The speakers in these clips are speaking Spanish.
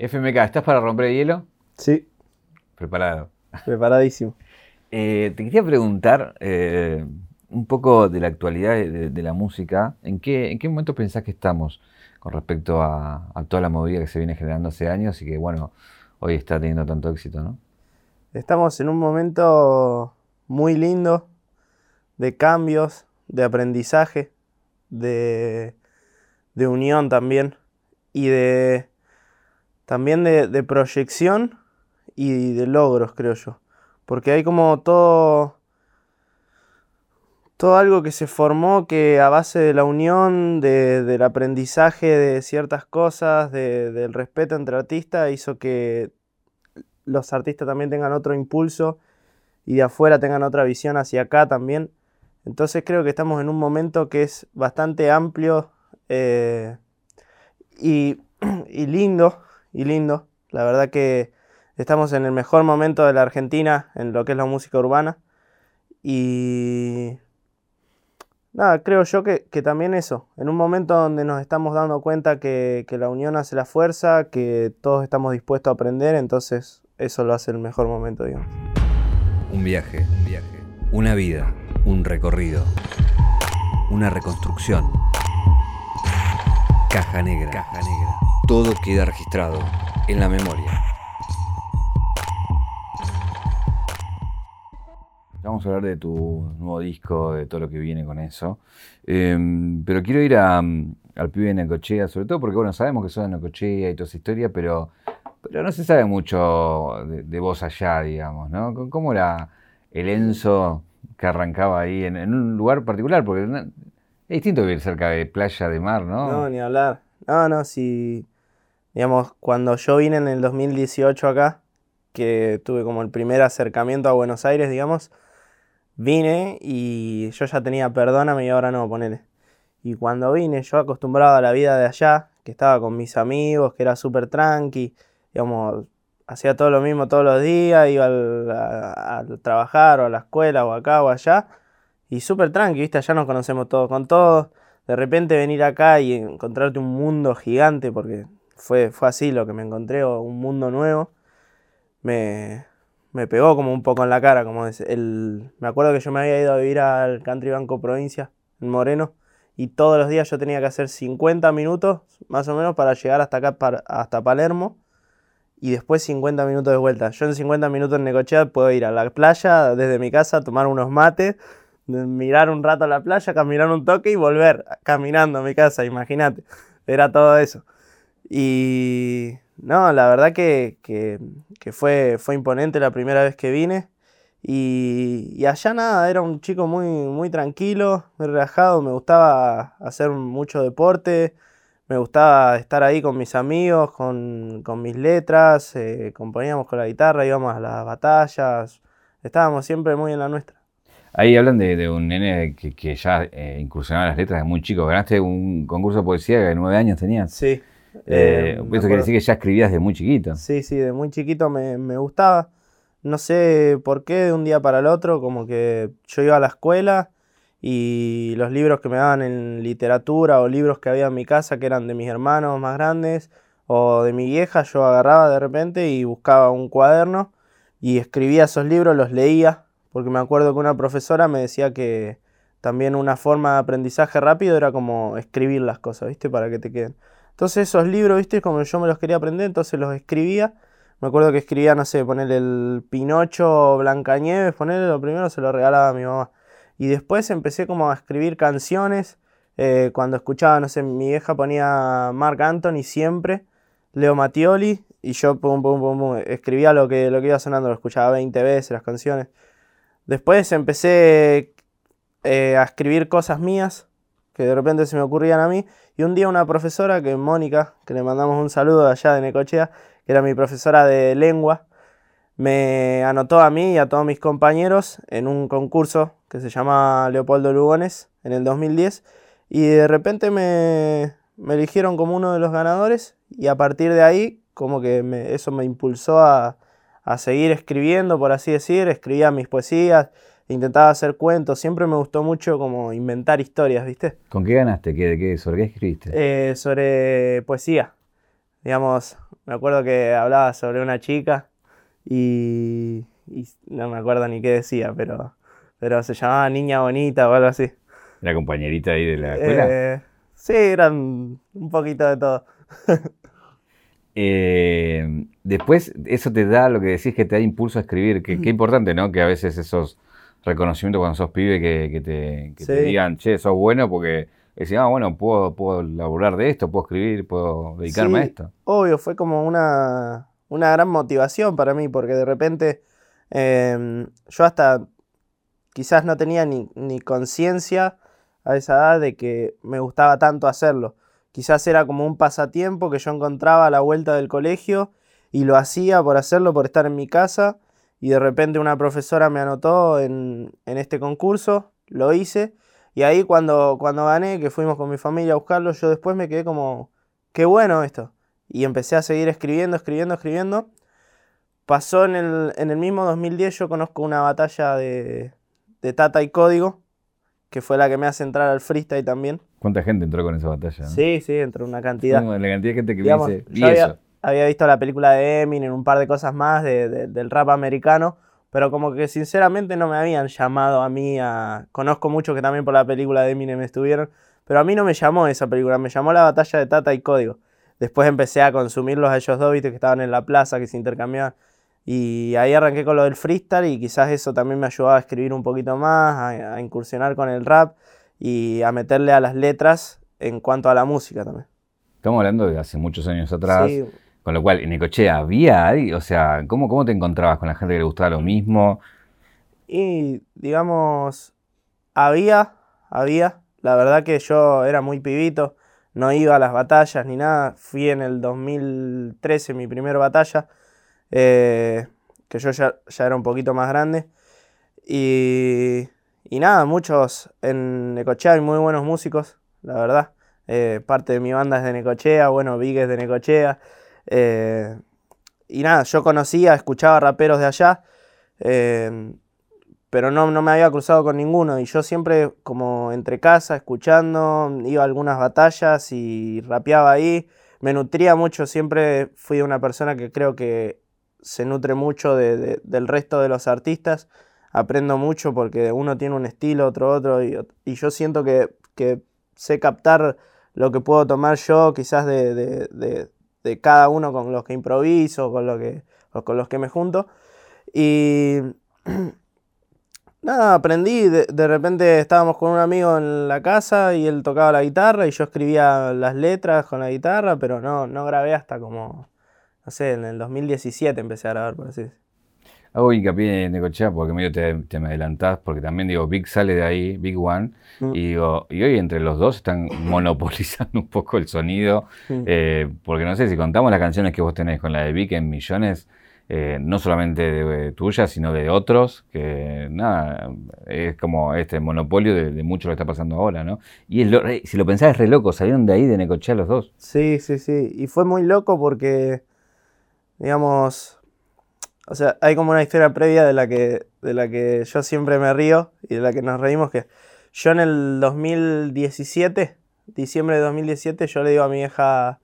FMK, ¿estás para romper el hielo? Sí. Preparado. Preparadísimo. Eh, te quería preguntar eh, un poco de la actualidad de, la música. ¿En qué, ¿En qué momento pensás que estamos con respecto a, toda la movida que se viene generando hace años y que, bueno, hoy está teniendo tanto éxito, ¿no? Estamos en un momento muy lindo de cambios, de aprendizaje, de, de unión también y de también de, proyección y de logros, creo yo. Porque hay como todo, todo algo que se formó que a base de la unión, del aprendizaje de ciertas cosas, del respeto entre artistas, hizo que los artistas también tengan otro impulso y de afuera tengan otra visión hacia acá también. Entonces creo que estamos en un momento que es bastante amplio eh, y lindo y lindo. La verdad que estamos en el mejor momento de la Argentina en lo que es la música urbana. Y nada, creo yo que, también eso, en un momento donde nos estamos dando cuenta que, que, la unión hace la fuerza, que todos estamos dispuestos a aprender, entonces eso lo hace el mejor momento, digamos. Un viaje, un viaje, una vida, un recorrido, una reconstrucción. Caja negra. Caja negra todo queda registrado en la memoria. Vamos a hablar de tu nuevo disco, de todo lo que viene con eso. Em, pero quiero ir al pibe de Necochea, sobre todo porque, bueno, sabemos que sos de Necochea y toda esa historia, pero, pero no se sabe mucho de, vos allá, digamos, ¿no? ¿Cómo era el Enzo que arrancaba ahí en, un lugar particular? Porque es distinto vivir cerca de playa, de mar, ¿no? No, ni hablar. No, no, si Digamos, cuando yo vine en el 2018 acá, que tuve como el primer acercamiento a Buenos Aires, digamos, vine y yo ya tenía perdóname y ahora no, ponele. Y cuando vine, yo acostumbrado a la vida de allá, que estaba con mis amigos, que era súper tranqui, digamos, hacía todo lo mismo todos los días, iba al, trabajar o a la escuela o acá o allá, y súper tranqui, ¿viste? Allá nos conocemos todos con todos. De repente venir acá y encontrarte un mundo gigante, porque fue, fue así lo que me encontré, un mundo nuevo. Me, me pegó como un poco en la cara, como el, me acuerdo que yo me había ido a vivir al Country Banco Provincia, en Moreno, y todos los días yo tenía que hacer 50 minutos, más o menos, para llegar hasta acá, hasta Palermo, y después 50 minutos de vuelta. Yo en 50 minutos en Necochea puedo ir a la playa desde mi casa, tomar unos mates, mirar un rato a la playa, caminar un toque y volver caminando a mi casa, imagínate. Era todo eso. Y no, la verdad que, fue, fue imponente la primera vez que vine. Y, allá nada, era un chico muy, muy tranquilo, muy relajado, me gustaba hacer mucho deporte, me gustaba estar ahí con mis amigos, con, mis letras, eh, componíamos con la guitarra, íbamos a las batallas, estábamos siempre muy en la nuestra. Ahí hablan de, un nene que, ya eh, incursionaba las letras de muy chico. Ganaste un concurso de poesía de nueve años tenías. Sí, eh, eso quiere decir que ya escribías de muy chiquito. Sí, sí, de muy chiquito me, gustaba. No sé por qué, de un día para el otro, como que yo iba a la escuela y los libros que me daban en literatura o libros que había en mi casa que eran de mis hermanos más grandes o de mi vieja, yo agarraba de repente y buscaba un cuaderno y escribía esos libros, los leía, porque me acuerdo que una profesora me decía que también una forma de aprendizaje rápido era como escribir las cosas, ¿viste? Para que te queden. Entonces esos libros, viste, como yo me los quería aprender, entonces los escribía. Me acuerdo que escribía, no sé, ponerle el Pinocho Blancanieves, ponerle lo primero, se lo regalaba a mi mamá. Y después empecé como a escribir canciones. Eh, cuando escuchaba, no sé, mi vieja ponía Mark Anthony siempre, Leo Mattioli, y yo pum, pum, pum, escribía lo que, lo que iba sonando, lo escuchaba 20 veces las canciones. Después empecé eh, a escribir cosas mías, que de repente se me ocurrían a mí. Y un día una profesora, que Mónica, que le mandamos un saludo de allá de Necochea, que era mi profesora de lengua, me anotó a mí y a todos mis compañeros en un concurso que se llama Leopoldo Lugones en el 2010. Y de repente me, eligieron como uno de los ganadores y a partir de ahí como que eso me impulsó a, a seguir escribiendo, por así decir, escribía mis poesías, intentaba hacer cuentos, siempre me gustó mucho como inventar historias, ¿viste? ¿Con qué ganaste? ¿Qué, qué, ¿Sobre qué escribiste? Eh, sobre poesía. Digamos, me acuerdo que hablaba sobre una chica y, y no me acuerdo ni qué decía, pero, pero se llamaba Niña Bonita o algo así. ¿La compañerita ahí de la escuela? Eh, sí, eran un poquito de todo. Eh, después, eso te da lo que decís que te da impulso a escribir. que Qué importante, ¿no? Que a veces esos reconocimientos cuando sos pibe que, que te, que te Sí. digan, che, sos bueno, porque decís, ah, bueno, puedo, puedo laburar de esto, puedo escribir, puedo dedicarme a esto. Obvio, fue como una, una gran motivación para mí, porque de repente em, yo hasta quizás no tenía ni, ni conciencia a esa edad de que me gustaba tanto hacerlo. Quizás era como un pasatiempo que yo encontraba a la vuelta del colegio y lo hacía por hacerlo, por estar en mi casa. Y de repente una profesora me anotó en, en este concurso, lo hice. Y ahí cuando, cuando gané, que fuimos con mi familia a buscarlo, yo después me quedé como, qué bueno esto. Y empecé a seguir escribiendo, escribiendo, escribiendo. Pasó en el, en el mismo 2010, yo conozco una batalla de, de Tata y Código, que fue la que me hace entrar al freestyle también. ¿Cuánta gente entró con esa batalla? no? Sí, sí, entró una cantidad. La cantidad de gente que Digamos, me dice, y había, eso. Había visto la película de Eminem, un par de cosas más de- de- del rap americano, pero como que sinceramente no me habían llamado a mí a... Conozco muchos que también por la película de Eminem estuvieron, pero a mí no me llamó esa película, me llamó la batalla de Tata y Código. Después empecé a consumirlos a ellos dos, viste, que estaban en la plaza, que se intercambiaban. Y ahí arranqué con lo del freestyle y quizás eso también me ayudaba a escribir un poquito más, a, a incursionar con el rap y a meterle a las letras en cuanto a la música también. Estamos hablando de hace muchos años atrás. Sí, Con lo cual, en Necochea había, o sea, ¿cómo, ¿cómo te encontrabas con la gente que le gustaba lo mismo? Y digamos, había, había, la verdad que yo era muy pibito, no iba a las batallas ni nada, fui en el 2013 mi primera batalla, eh, que yo ya, ya era un poquito más grande, y, y nada, muchos en Necochea hay muy buenos músicos, la verdad, eh, parte de mi banda es de Necochea, bueno, Big es de Necochea, eh, y nada, yo conocía, escuchaba raperos de allá, eh, pero no, no me había cruzado con ninguno. Y yo siempre, como entre casa, escuchando, iba a algunas batallas y rapeaba ahí. Me nutría mucho, siempre fui una persona que creo que se nutre mucho de- de- del resto de los artistas. Aprendo mucho porque uno tiene un estilo, otro otro, y, yo siento que, que sé captar lo que puedo tomar yo, quizás de- de- cada uno con los que improviso, con, lo que, o con los que me junto. Y nada, aprendí. De, de repente estábamos con un amigo en la casa y él tocaba la guitarra y yo escribía las letras con la guitarra, pero no, no grabé hasta como, no sé, en el 2017 empecé a grabar, por así decirlo. Hago hincapié en Necochea porque medio te, te me adelantás, porque también digo, Big sale de ahí, Big One, Mm. y digo, y hoy entre los dos están monopolizando un poco el sonido, Mm. eh, porque no sé, si contamos las canciones que vos tenés con la de Big en millones, eh, no solamente de, de tuyas, sino de otros, que nada, es como este monopolio de, de mucho lo que está pasando ahora, ¿no? Y es lo- si lo pensás es re loco, salieron de ahí de Necochea los dos. Sí, sí, sí. Y fue muy loco porque, digamos, o sea, hay como una historia previa de la que, de la que yo siempre me río y de la que nos reímos, que yo en el 2017, diciembre de 2017, yo le digo a mi hija,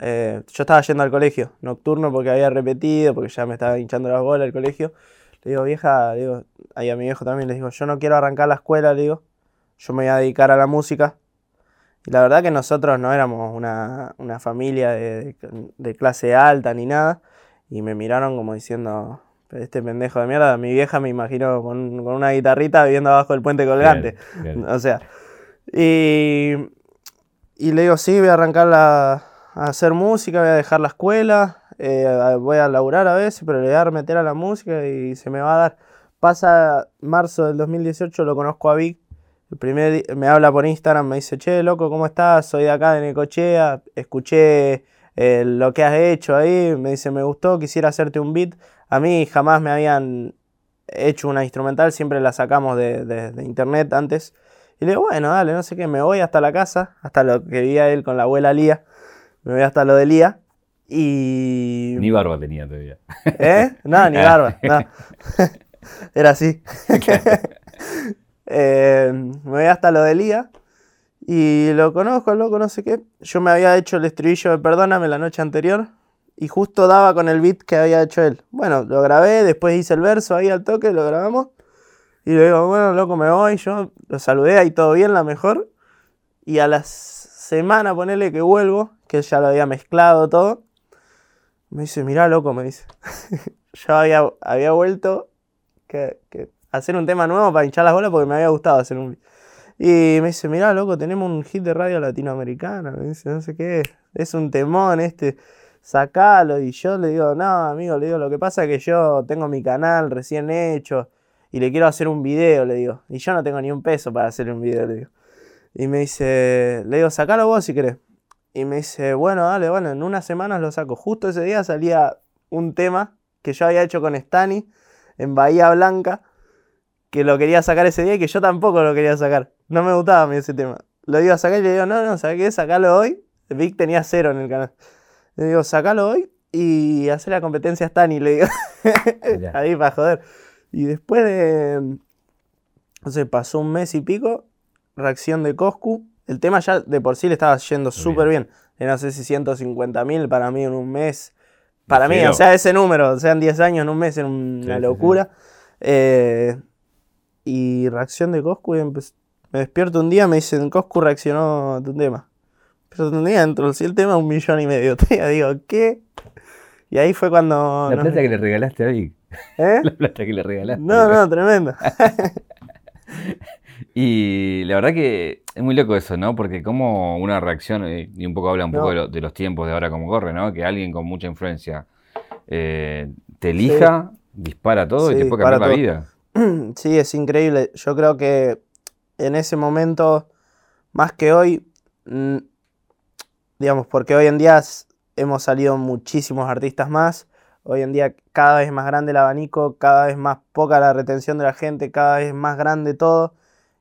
eh, yo estaba yendo al colegio nocturno porque había repetido, porque ya me estaba hinchando las bolas el colegio. Le digo, vieja, le digo, ahí a mi viejo también le digo, yo no quiero arrancar la escuela, le digo, yo me voy a dedicar a la música. Y la verdad que nosotros no éramos una, una familia de, de clase alta ni nada. Y me miraron como diciendo, este pendejo de mierda. Mi vieja me imagino con, con una guitarrita viviendo abajo del puente colgante. Bien, bien. O sea, y, y le digo, sí, voy a arrancar la- a hacer música, voy a dejar la escuela, eh, voy a laburar a veces, pero le voy a meter a la música y se me va a dar. Pasa marzo del 2018, lo conozco a Vic. El primer me habla por Instagram, me dice, che, loco, ¿cómo estás? Soy de acá de Necochea, escuché eh, lo que has hecho ahí, me dice, me gustó, quisiera hacerte un beat. A mí jamás me habían hecho una instrumental, siempre la sacamos de, de- de internet antes. Y le digo, bueno, dale, no sé qué, me voy hasta la casa, hasta lo que vivía él con la abuela Lía. Me voy hasta lo de Lía. Y. Ni barba tenía todavía. ¿Eh? No, ni barba. no. Era así. Eh, me voy hasta lo de Lía. Y lo conozco, loco, no sé qué. Yo me había hecho el estribillo de Perdóname la noche anterior. y justo daba con el beat que había hecho él. Bueno, lo grabé, después hice el verso ahí al toque, lo grabamos. Y le digo, bueno, loco, me voy. Yo lo saludé ahí todo bien, la mejor. Y a la semana, ponele que vuelvo, que ya lo había mezclado todo. Me dice, mirá, loco, me dice. Yo había, había vuelto que, hacer un tema nuevo para hinchar las bolas porque me había gustado hacer un Y me dice, mirá, loco, tenemos un hit de radio latinoamericana. Me dice, no sé qué, es un temón este sacalo. Y yo le digo, no, amigo, le digo, lo que pasa es que yo tengo mi canal recién hecho y le quiero hacer un video, le digo. Y yo no tengo ni un peso para hacer un video, le digo. Y me dice, le digo, sacalo vos si querés. Y me dice, bueno, dale, bueno, en unas semanas lo saco. Justo ese día salía un tema que yo había hecho con Stani en Bahía Blanca, que lo quería sacar ese día y que yo tampoco lo quería sacar. No me gustaba a mí ese tema. Lo iba a sacar y le digo, no, no, ¿sabes qué? Sacalo hoy. Vic tenía cero en el canal. Le digo, sacalo hoy y hacer la competencia a Stani, le digo. Ahí para joder. Y después de. No sé, pasó un mes y pico, reacción de Coscu. El tema ya de por sí le estaba yendo súper bien. No sé si 150 mil para mí en un mes. Para mí, o sea, ese número, o sea, en 10 años en un mes, era una locura. Eh, y reacción de Coscu, y me despierto un día, me dicen, Coscu reaccionó a tu tema. Pero un día dentro el tema un millón y medio. Te digo, ¿qué? Y ahí fue cuando... La plata que le regalaste a Vic. ¿Eh? La plata que le regalaste. No, no, tremendo. y la verdad que es muy loco eso, ¿no? Porque como una reacción, eh, y un poco habla un poco de, los tiempos de ahora como corre, ¿no? Que alguien con mucha influencia eh, te elija, dispara todo y te puede cambiar la vida. Sí, es increíble. Yo creo que en ese momento, más que hoy, digamos, porque hoy en día hemos salido muchísimos artistas más, hoy en día cada vez más grande el abanico, cada vez más poca la retención de la gente, cada vez más grande todo,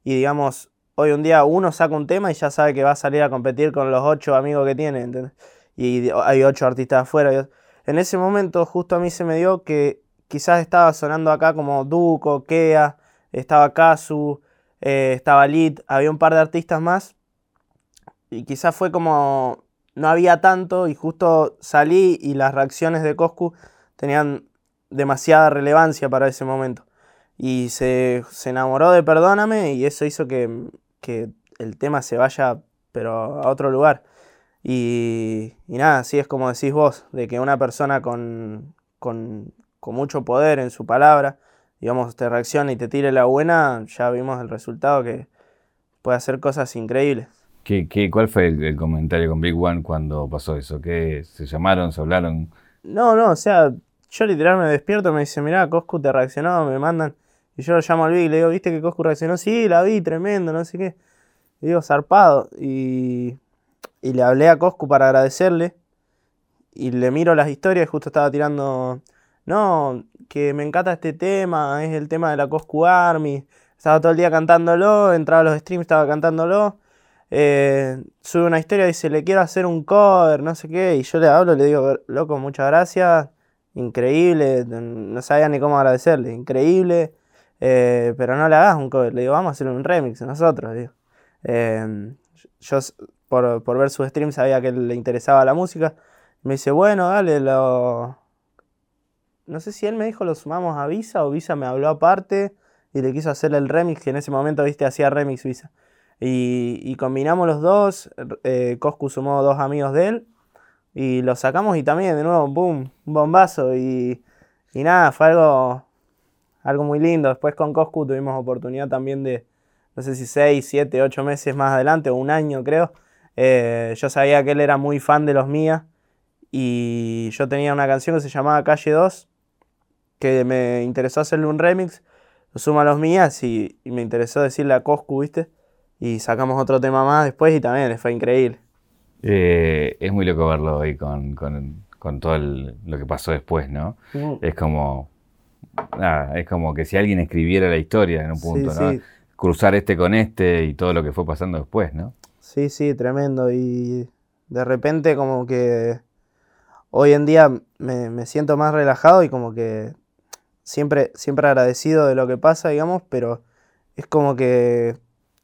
y digamos, hoy en día uno saca un tema y ya sabe que va a salir a competir con los ocho amigos que tiene, y hay ocho artistas afuera. En ese momento justo a mí se me dio que quizás estaba sonando acá como Duco, Kea, estaba Kazu, eh, estaba Lid, había un par de artistas más, y quizás fue como no había tanto y justo salí y las reacciones de Coscu tenían demasiada relevancia para ese momento. Y se, enamoró de Perdóname y eso hizo que, el tema se vaya pero a otro lugar. Y, nada, así es como decís vos, de que una persona con, con, con mucho poder en su palabra, digamos, te reacciona y te tire la buena, ya vimos el resultado que puede hacer cosas increíbles. ¿Qué, qué, cuál fue el, comentario con Big One cuando pasó eso? ¿Qué, ¿Se llamaron, se hablaron? No, no, o sea, yo literal me despierto, me dice, mirá, Coscu te reaccionó, me mandan. Y yo lo llamo al Big y le digo, ¿viste que Coscu reaccionó? Sí, la vi, tremendo, no sé qué. Y digo, zarpado. Y, y le hablé a Coscu para agradecerle. Y le miro las historias, justo estaba tirando, no, que me encanta este tema, es el tema de la Coscu Army. Estaba todo el día cantándolo, entraba a los streams, estaba cantándolo eh, sube una historia dice, le quiero hacer un cover, no sé qué, y yo le hablo, le digo, loco, muchas gracias, increíble, no sabía ni cómo agradecerle, increíble, eh, pero no le hagas un cover, le digo, vamos a hacer un remix nosotros, digo. Em, yo por, por, ver su stream sabía que le interesaba la música, me dice, bueno, dale, lo... No sé si él me dijo lo sumamos a Visa o Visa me habló aparte y le quiso hacer el remix, que en ese momento, viste, hacía remix Visa. Y, combinamos los dos, eh, Coscu sumó dos amigos de él y lo sacamos y también de nuevo, boom, un bombazo y, nada, fue algo, algo muy lindo. Después con Coscu tuvimos oportunidad también de, no sé si 6, 7, 8 meses más adelante o un año creo. Eh, yo sabía que él era muy fan de los mías y yo tenía una canción que se llamaba Calle 2 que me interesó hacerle un remix, lo suma a los mías y, y me interesó decirle a Coscu, ¿viste? y sacamos otro tema más después y también fue increíble. Eh, es muy loco verlo hoy con, todo lo que pasó después, ¿no? Mm. Es como, nada, es como que si alguien escribiera la historia en un punto, ¿no? Cruzar este con este y todo lo que fue pasando después, ¿no? Sí, sí, tremendo. Y de repente como que hoy en día me, me siento más relajado y como que siempre, siempre agradecido de lo que pasa, digamos, pero es como que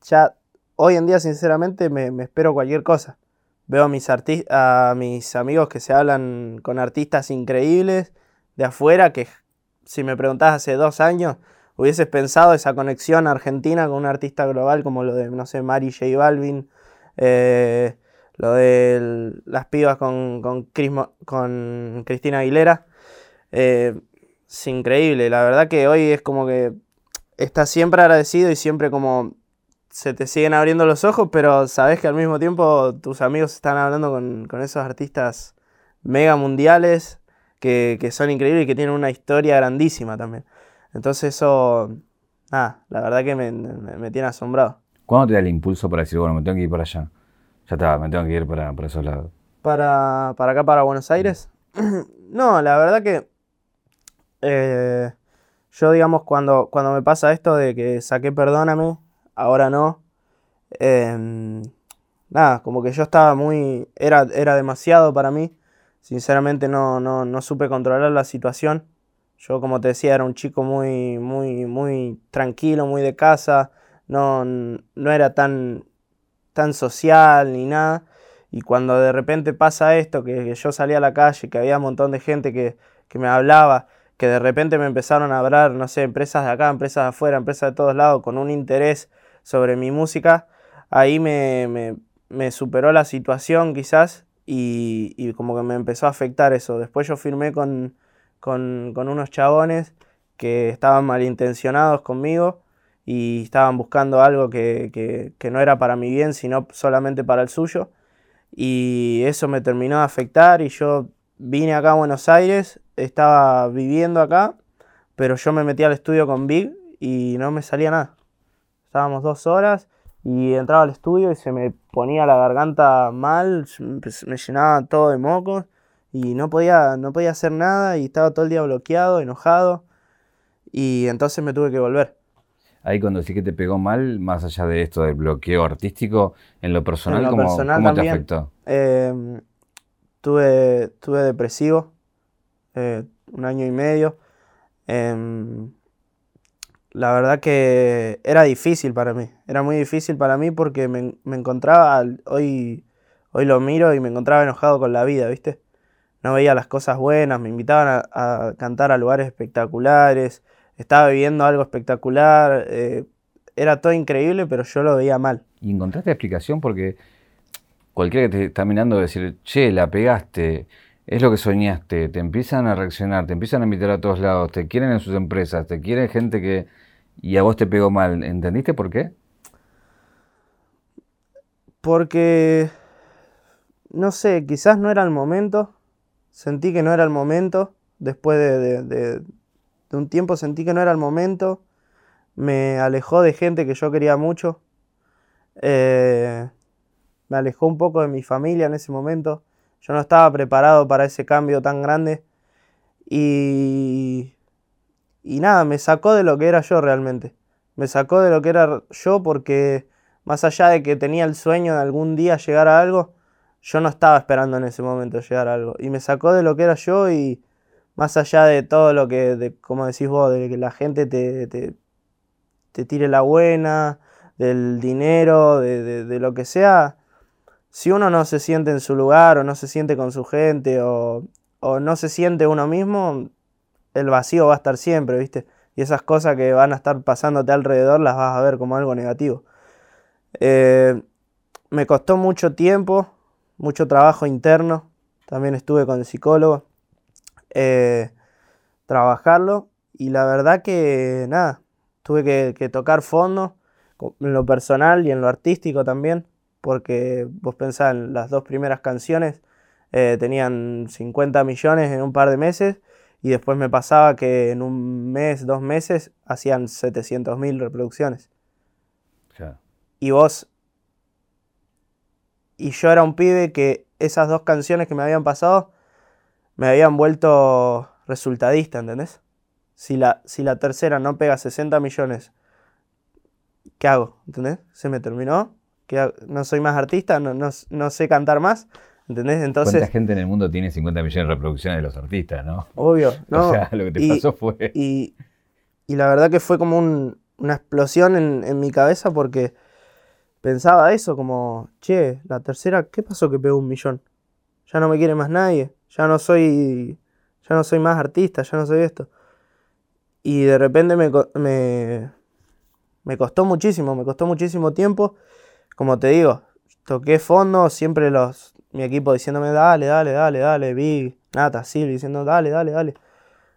ya hoy en día, sinceramente, me, espero cualquier cosa. veo a mis, a mis amigos que se hablan con artistas increíbles de afuera, que si me preguntás hace dos años, hubieses pensado esa conexión argentina con un artista global como lo de, no sé, Mari J Balvin, eh, lo de las pibas con, con, Cris Mo- con Cristina Aguilera. Eh, es increíble, la verdad que hoy es como que estás siempre agradecido y siempre como se te siguen abriendo los ojos, pero sabes que al mismo tiempo tus amigos están hablando con, con esos artistas mega mundiales que, que son increíbles y que tienen una historia grandísima también. Entonces eso, nada, la verdad que me, me- me tiene asombrado. ¿Cuándo te da el impulso para decir, bueno, me tengo que ir para allá? Ya está, me tengo que ir para, para esos lados. Para, para acá, para Buenos Aires. no, la verdad que eh, yo, digamos, cuando, cuando me pasa esto de que saqué Perdóname, ahora no, em, nada, como que yo estaba muy, era, era demasiado para mí. Sinceramente no, no, no supe controlar la situación. Yo, como te decía, era un chico muy, muy, muy tranquilo, muy de casa. No, no era tan, tan social ni nada. Y cuando de repente pasa esto, que, que yo salí a la calle, que había un montón de gente que, que me hablaba, que de repente me empezaron a hablar, no sé, empresas de acá, empresas de afuera, empresas de todos lados, con un interés sobre mi música, ahí me, me- me superó la situación quizás y, como que me empezó a afectar eso. Después yo firmé con, con, con unos chabones que estaban malintencionados conmigo y estaban buscando algo que, que- que no era para mi bien, sino solamente para el suyo. Y eso me terminó de afectar y yo vine acá a Buenos Aires, estaba viviendo acá, pero yo me metí al estudio con Big y no me salía nada. Estábamos dos horas y entraba al estudio y se me ponía la garganta mal, me llenaba todo de mocos y no podía, no podía hacer nada y estaba todo el día bloqueado, enojado y entonces me tuve que volver. Ahí cuando sí que te pegó mal, más allá de esto del bloqueo artístico, en lo personal, En lo ¿cómo, personal cómo te también. afectó? Eh, tuve, tuve depresivo eh, un año y medio. Em, la verdad que era difícil para mí. Era muy difícil para mí porque me, me encontraba, hoy, hoy lo miro y me encontraba enojado con la vida, ¿viste? No veía las cosas buenas, me invitaban a, a cantar a lugares espectaculares, estaba viviendo algo espectacular, eh, era todo increíble, pero yo lo veía mal. ¿Y encontraste explicación? Porque cualquiera que te está mirando va a decir, che, la pegaste, es lo que soñaste, te empiezan a reaccionar, te empiezan a invitar a todos lados, te quieren en sus empresas, te quieren gente que... y a vos te pegó mal. ¿Entendiste por qué? Porque, no sé, quizás no era el momento. Sentí que no era el momento. Después de, de- de- un tiempo sentí que no era el momento. Me alejó de gente que yo quería mucho. Eh, me alejó un poco de mi familia en ese momento. Yo no estaba preparado para ese cambio tan grande. Y, y nada, me sacó de lo que era yo realmente. Me sacó de lo que era yo porque más allá de que tenía el sueño de algún día llegar a algo, yo no estaba esperando en ese momento llegar a algo. Y me sacó de lo que era yo y más allá de todo lo que, de, como decís vos, de que la gente te, te, tire la buena, del dinero, de- de lo que sea, si uno no se siente en su lugar o no se siente con su gente o, o no se siente uno mismo, el vacío va a estar siempre, ¿viste? Y esas cosas que van a estar pasándote alrededor las vas a ver como algo negativo. Eh, me costó mucho tiempo, mucho trabajo interno. También estuve con el psicólogo. eh, trabajarlo. Y la verdad que nada, tuve que, que tocar fondo en lo personal y en lo artístico también. Porque vos pensás en las dos primeras canciones, eh, tenían 50 millones en un par de meses. Y después me pasaba que en un mes, dos meses, hacían 700.000 reproducciones. Claro. Y vos. Y yo era un pibe que esas dos canciones que me habían pasado me habían vuelto resultadista, ¿entendés? Si la, si la tercera no pega 60 millones, ¿qué hago? ¿Entendés? Se me terminó. ¿Qué hago? No soy más artista, no, no, no sé cantar más. ¿Entendés? ¿Cuánta Entonces, gente en el mundo tiene 50 millones de reproducciones de los artistas, no? obvio, ¿no? o sea, lo que te y- pasó fue... Y, y la verdad que fue como un- una explosión en, en mi cabeza porque pensaba eso, como, che, la tercera, ¿qué pasó que pegó un millón? Ya no me quiere más nadie, ya no soy, ya no soy más artista, ya no soy esto. Y de repente me, me, me costó muchísimo, me costó muchísimo tiempo. Como te digo, toqué fondo, siempre los, mi equipo diciéndome, dale, dale, dale, dale, Big, Nata, Silvi, diciendo, dale, dale, dale.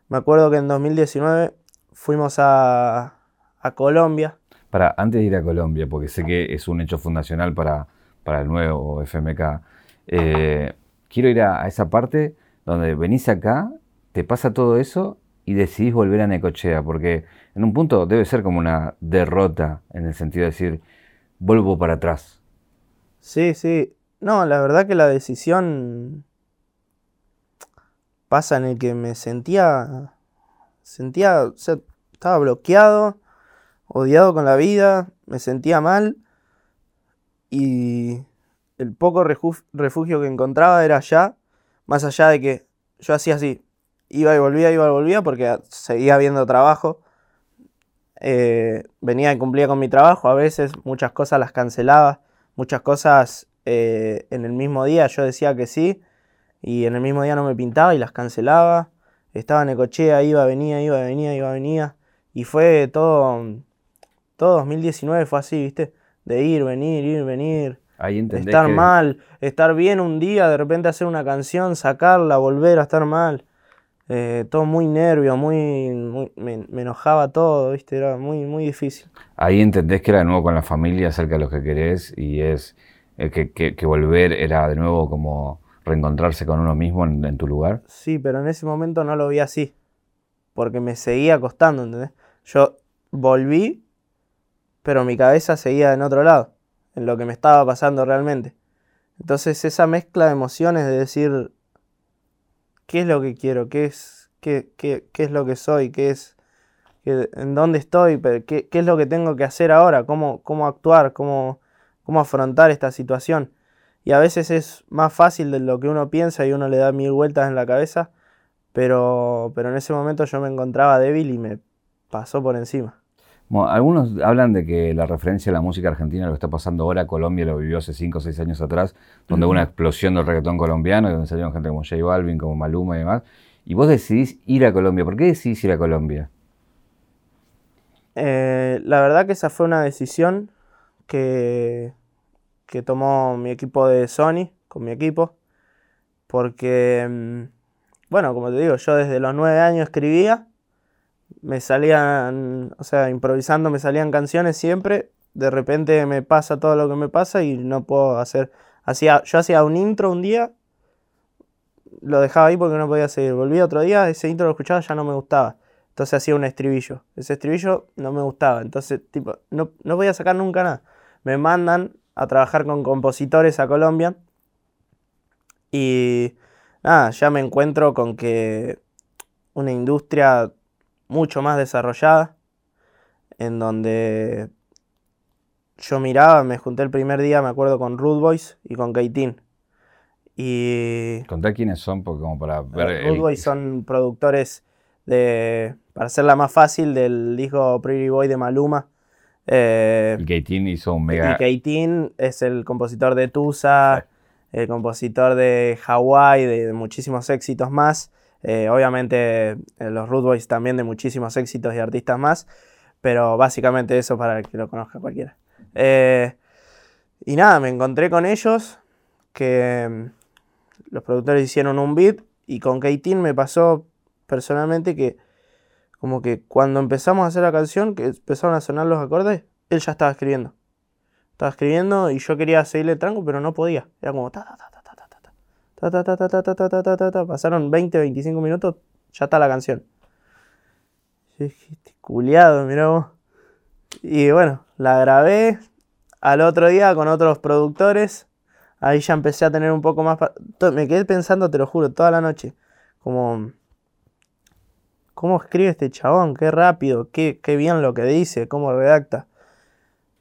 Me acuerdo que en 2019 fuimos a, a Colombia. Para, antes de ir a Colombia, porque sé que es un hecho fundacional para, para el nuevo FMK, eh, quiero ir a, esa parte donde venís acá, te pasa todo eso y decidís volver a Necochea, porque en un punto debe ser como una derrota en el sentido de decir, vuelvo para atrás. Sí, sí. No, la verdad que la decisión pasa en el que me sentía, sentía, o sea, estaba bloqueado, odiado con la vida, me sentía mal y el poco refugio que encontraba era allá, más allá de que yo hacía así, iba y volvía, iba y volvía porque seguía habiendo trabajo. Eh, venía y cumplía con mi trabajo, a veces muchas cosas las cancelaba, muchas cosas eh, en el mismo día yo decía que sí y en el mismo día no me pintaba y las cancelaba. Estaba en Ecochea, iba, venía, iba, venía, iba, venía. Y fue todo, todo 2019 fue así, ¿viste? De ir, venir, ir, venir. Ahí Estar que- mal, estar bien un día, de repente hacer una canción, sacarla, volver a estar mal. Eh, todo muy nervio, muy, muy- me, me enojaba todo, ¿viste? Era muy, muy difícil. Ahí entendés que era de nuevo con la familia, cerca de los que querés, y es eh, que, que- que volver era de nuevo como reencontrarse con uno mismo en, en tu lugar. Sí, pero en ese momento no lo vi así. Porque me seguía costando, ¿entendés? Yo volví, pero mi cabeza seguía en otro lado, en lo que me estaba pasando realmente. Entonces esa mezcla de emociones de decir, ¿qué es lo que quiero? ¿Qué es, qué, qué- qué es lo que soy? ¿Qué es, ¿En dónde estoy? Pero ¿Qué, qué es lo que tengo que hacer ahora? ¿Cómo, cómo actuar? ¿Cómo, ¿Cómo afrontar esta situación? Y a veces es más fácil de lo que uno piensa y uno le da mil vueltas en la cabeza, pero, pero en ese momento yo me encontraba débil y me pasó por encima. Bueno, algunos hablan de que la referencia a la música argentina, lo que está pasando ahora, Colombia lo vivió hace 5 o 6 años atrás, donde hubo una explosión del reggaetón colombiano, donde salieron gente como J Balvin, como Maluma y demás. Y vos decidís ir a Colombia. ¿Por qué decidís ir a Colombia? Eh, la verdad que esa fue una decisión que, que tomó mi equipo de Sony, con mi equipo, porque, mm, bueno, como te digo, yo desde los nueve años escribía, me salían, o sea, improvisando me salían canciones siempre, de repente me pasa todo lo que me pasa y no puedo hacer, hacía, yo hacía un intro un día, lo dejaba ahí porque no podía seguir, volvía otro día, ese intro lo escuchaba, ya no me gustaba. Entonces hacía un estribillo. Ese estribillo no me gustaba. Entonces, tipo, no, no podía sacar nunca nada. Me mandan a trabajar con compositores a Colombia. Y nada, ya me encuentro con que una industria mucho más desarrollada. En donde yo miraba, me junté el primer día, me acuerdo, con Rude Boys y con Keitin. Y Contá quiénes son, porque como para ver. eh, el- Rude Boys son productores de, para hacerla más fácil, del disco Pretty Boy de Maluma. Eh, El Keitin hizo un y mega. Keitin es el compositor de Tusa, el compositor de Hawaii, de, de muchísimos éxitos más. Eh, obviamente eh, los Rude Boys también de muchísimos éxitos y artistas más. Pero básicamente eso para que lo conozca cualquiera. Eh, y nada, me encontré con ellos que mm, los productores hicieron un beat y con Keitin me pasó personalmente que como que cuando empezamos a hacer la canción, que empezaron a sonar los acordes, él ya estaba escribiendo. Estaba escribiendo y yo quería seguirle el tranco, pero no podía. Era como ta ta ta ta ta ta ta. Ta ta ta ta ta. Pasaron 20, 25 minutos, ya está la canción. Este culiado, mirá vos. Y bueno, la grabé al otro día con otros productores. Ahí ya empecé a tener un poco más... Me quedé pensando, te lo juro, toda la noche. Como... ¿Cómo escribe este chabón? Qué rápido, qué, qué bien lo que dice, cómo redacta.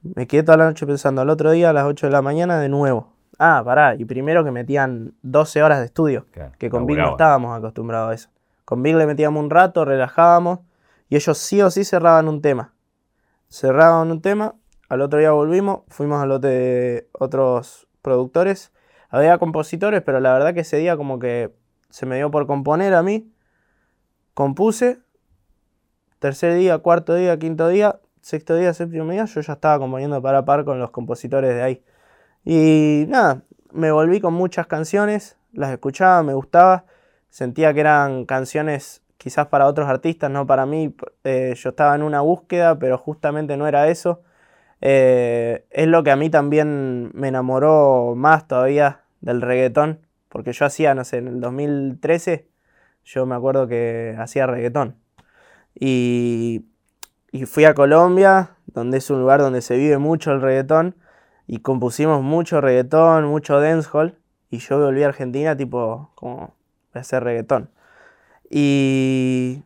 Me quedé toda la noche pensando. Al otro día, a las 8 de la mañana, de nuevo. Ah, pará. Y primero que metían 12 horas de estudio. Claro, Que con Big no estábamos acostumbrados a eso. Con Big le metíamos un rato, relajábamos. Y ellos sí o sí cerraban un tema. Cerraban un tema, al otro día volvimos, fuimos al lote de otros productores. Había compositores, pero la verdad que ese día como que se me dio por componer a mí. Compuse. Tercer día, cuarto día, quinto día, sexto día, séptimo día, yo ya estaba componiendo para par con los compositores de ahí. Y nada, me volví con muchas canciones, las escuchaba, me gustaba, sentía que eran canciones quizás para otros artistas, no para mí. Eh, yo estaba en una búsqueda, pero justamente no era eso. Eh, es lo que a mí también me enamoró más todavía del reggaetón, porque yo hacía, no sé, en el 2013, yo me acuerdo que hacía reggaetón. Y, y fui a Colombia, donde es un lugar donde se vive mucho el reggaetón, y compusimos mucho reggaetón, mucho dancehall, y yo volví a Argentina tipo como a hacer reggaetón. Y,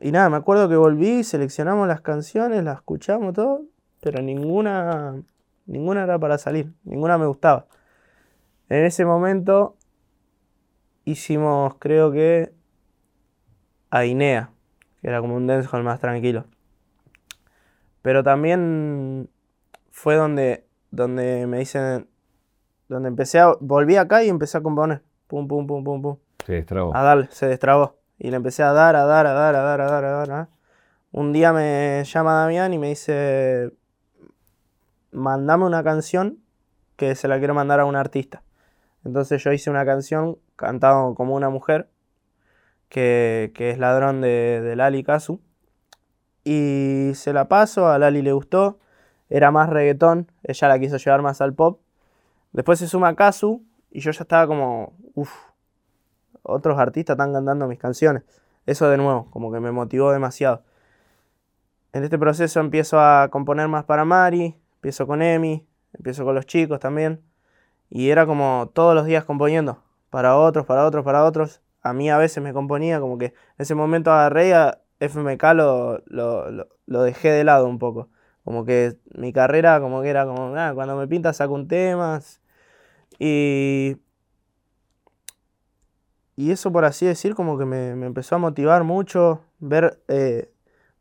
y nada, me acuerdo que volví, seleccionamos las canciones, las escuchamos todo, pero ninguna, ninguna era para salir, ninguna me gustaba. En ese momento hicimos, creo que, Ainea, que era como un dancehall más tranquilo. Pero también fue donde, donde me dicen, donde empecé a, volví acá y empecé a componer. Pum, pum, pum, pum, pum. Se destrabó. A darle, se destrabó. Y le empecé a dar, a dar, a dar, a dar, a dar, a dar. a dar. Un día me llama Damián y me dice, mandame una canción que se la quiero mandar a un artista. Entonces yo hice una canción cantado como una mujer, que, que es ladrón de, de Lali Kazu. Y se la paso, a Lali le gustó, era más reggaetón, ella la quiso llevar más al pop. Después se suma Kazu y yo ya estaba como, uff, otros artistas están cantando mis canciones. Eso de nuevo, como que me motivó demasiado. En este proceso empiezo a componer más para Mari, empiezo con Emi, empiezo con los chicos también. Y era como todos los días componiendo, para otros, para otros, para otros. A mí a veces me componía, como que en ese momento agarré a FMK lo, lo, lo, lo dejé de lado un poco. Como que mi carrera como que era como, nada, cuando me pinta saco un tema. Y, y eso por así decir como que me, me empezó a motivar mucho, ver, eh,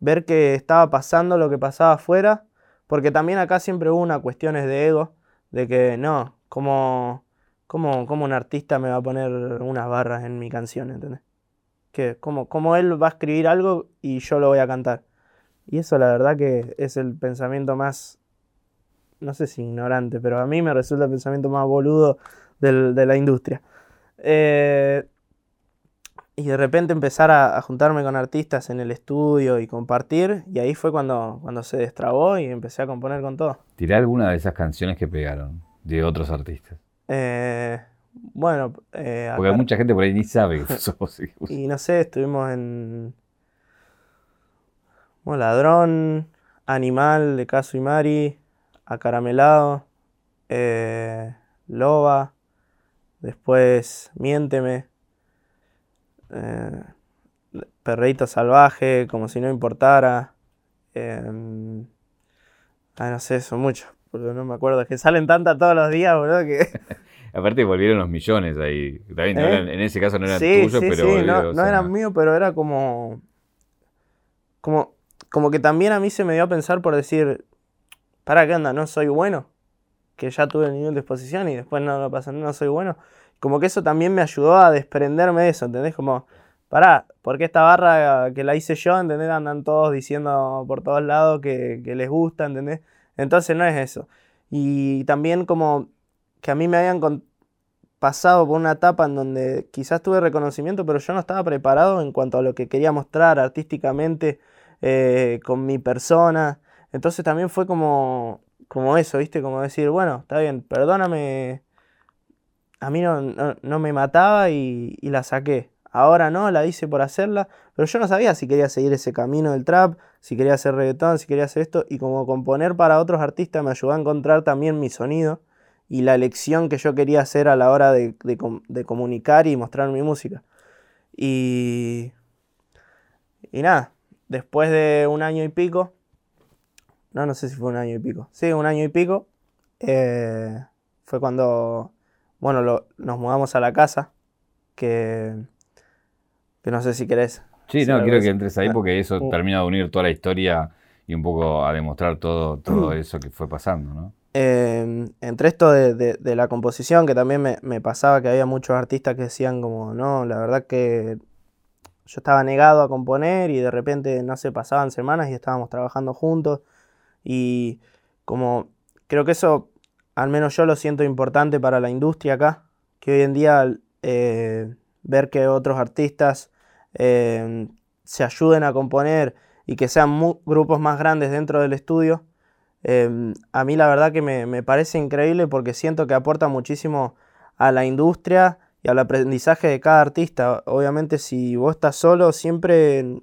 ver que estaba pasando lo que pasaba afuera, porque también acá siempre hubo una cuestiones de ego, de que no, como, como, como un artista me va a poner unas barras en mi canción, ¿entendés? Que como, como él va a escribir algo y yo lo voy a cantar. Y eso la verdad que es el pensamiento más, no sé si ignorante, pero a mí me resulta el pensamiento más boludo del- de la industria. Eh, y de repente empezar a, a juntarme con artistas en el estudio y compartir, y ahí fue cuando, cuando se destrabó y empecé a componer con todo. Tirá alguna de esas canciones que pegaron de otros artistas. Eh, bueno, eh, Porque acá- mucha gente por ahí ni sabe que sos vos. y no sé, estuvimos en bueno, Ladrón, Animal de Caso y Mari, Acaramelado, eh, Loba, después Miénteme, eh, Salvaje, como si no importara. ah, no sé, son muchos, porque no me acuerdo. Es que salen tantas todos los días, boludo, que. Aparte volvieron los millones ahí. También no ¿Eh? eran- en ese caso no eran sí, tuyos, sí, pero sí, no, volvieron, no o sea, eran míos, pero era como, como. Como que también a mí se me dio a pensar por decir. ¿Para qué onda? ¿No soy bueno? Que ya tuve el nivel de exposición y después no lo pasa, no soy bueno. Como que eso también me ayudó a desprenderme de eso, ¿entendés? Como, pará, porque esta barra que la hice yo, ¿entendés? Andan todos diciendo por todos lados que, que les gusta, ¿entendés? Entonces no es eso. Y también como que a mí me habían pasado por una etapa en donde quizás tuve reconocimiento, pero yo no estaba preparado en cuanto a lo que quería mostrar artísticamente eh, con mi persona. Entonces también fue como, como eso, ¿viste? Como decir, bueno, está bien, perdóname. A mí no, no, me mataba y, la saqué. Ahora no, la hice por hacerla, pero yo no sabía si quería seguir ese camino del trap, si quería hacer reggaetón, si quería hacer esto, y como componer para otros artistas me ayudó a encontrar también mi sonido y la elección que yo quería hacer a la hora de, de comunicar y mostrar mi música. Y, y nada, después de un año y pico, no, no sé si fue un año y pico, sí, un año y pico, eh, fue cuando, bueno, lo- nos mudamos a la casa, que, que no sé si querés. Sí, no, quiero que entres ahí porque eso Uh. termina de unir toda la historia y un poco a demostrar todo, todo eso que fue pasando, ¿no? Eh, entre esto de, de- de la composición, que también me, me pasaba que había muchos artistas que decían como, no, la verdad que yo estaba negado a componer y de repente, no sé, pasaban semanas y estábamos trabajando juntos. Y como creo que eso, al menos yo lo siento importante para la industria acá, que hoy en día eh, ver que otros artistas eh, se ayuden a componer y que sean grupos más grandes dentro del estudio, eh, a mí la verdad que me, me parece increíble porque siento que aporta muchísimo a la industria y al aprendizaje de cada artista. Obviamente si vos estás solo, siempre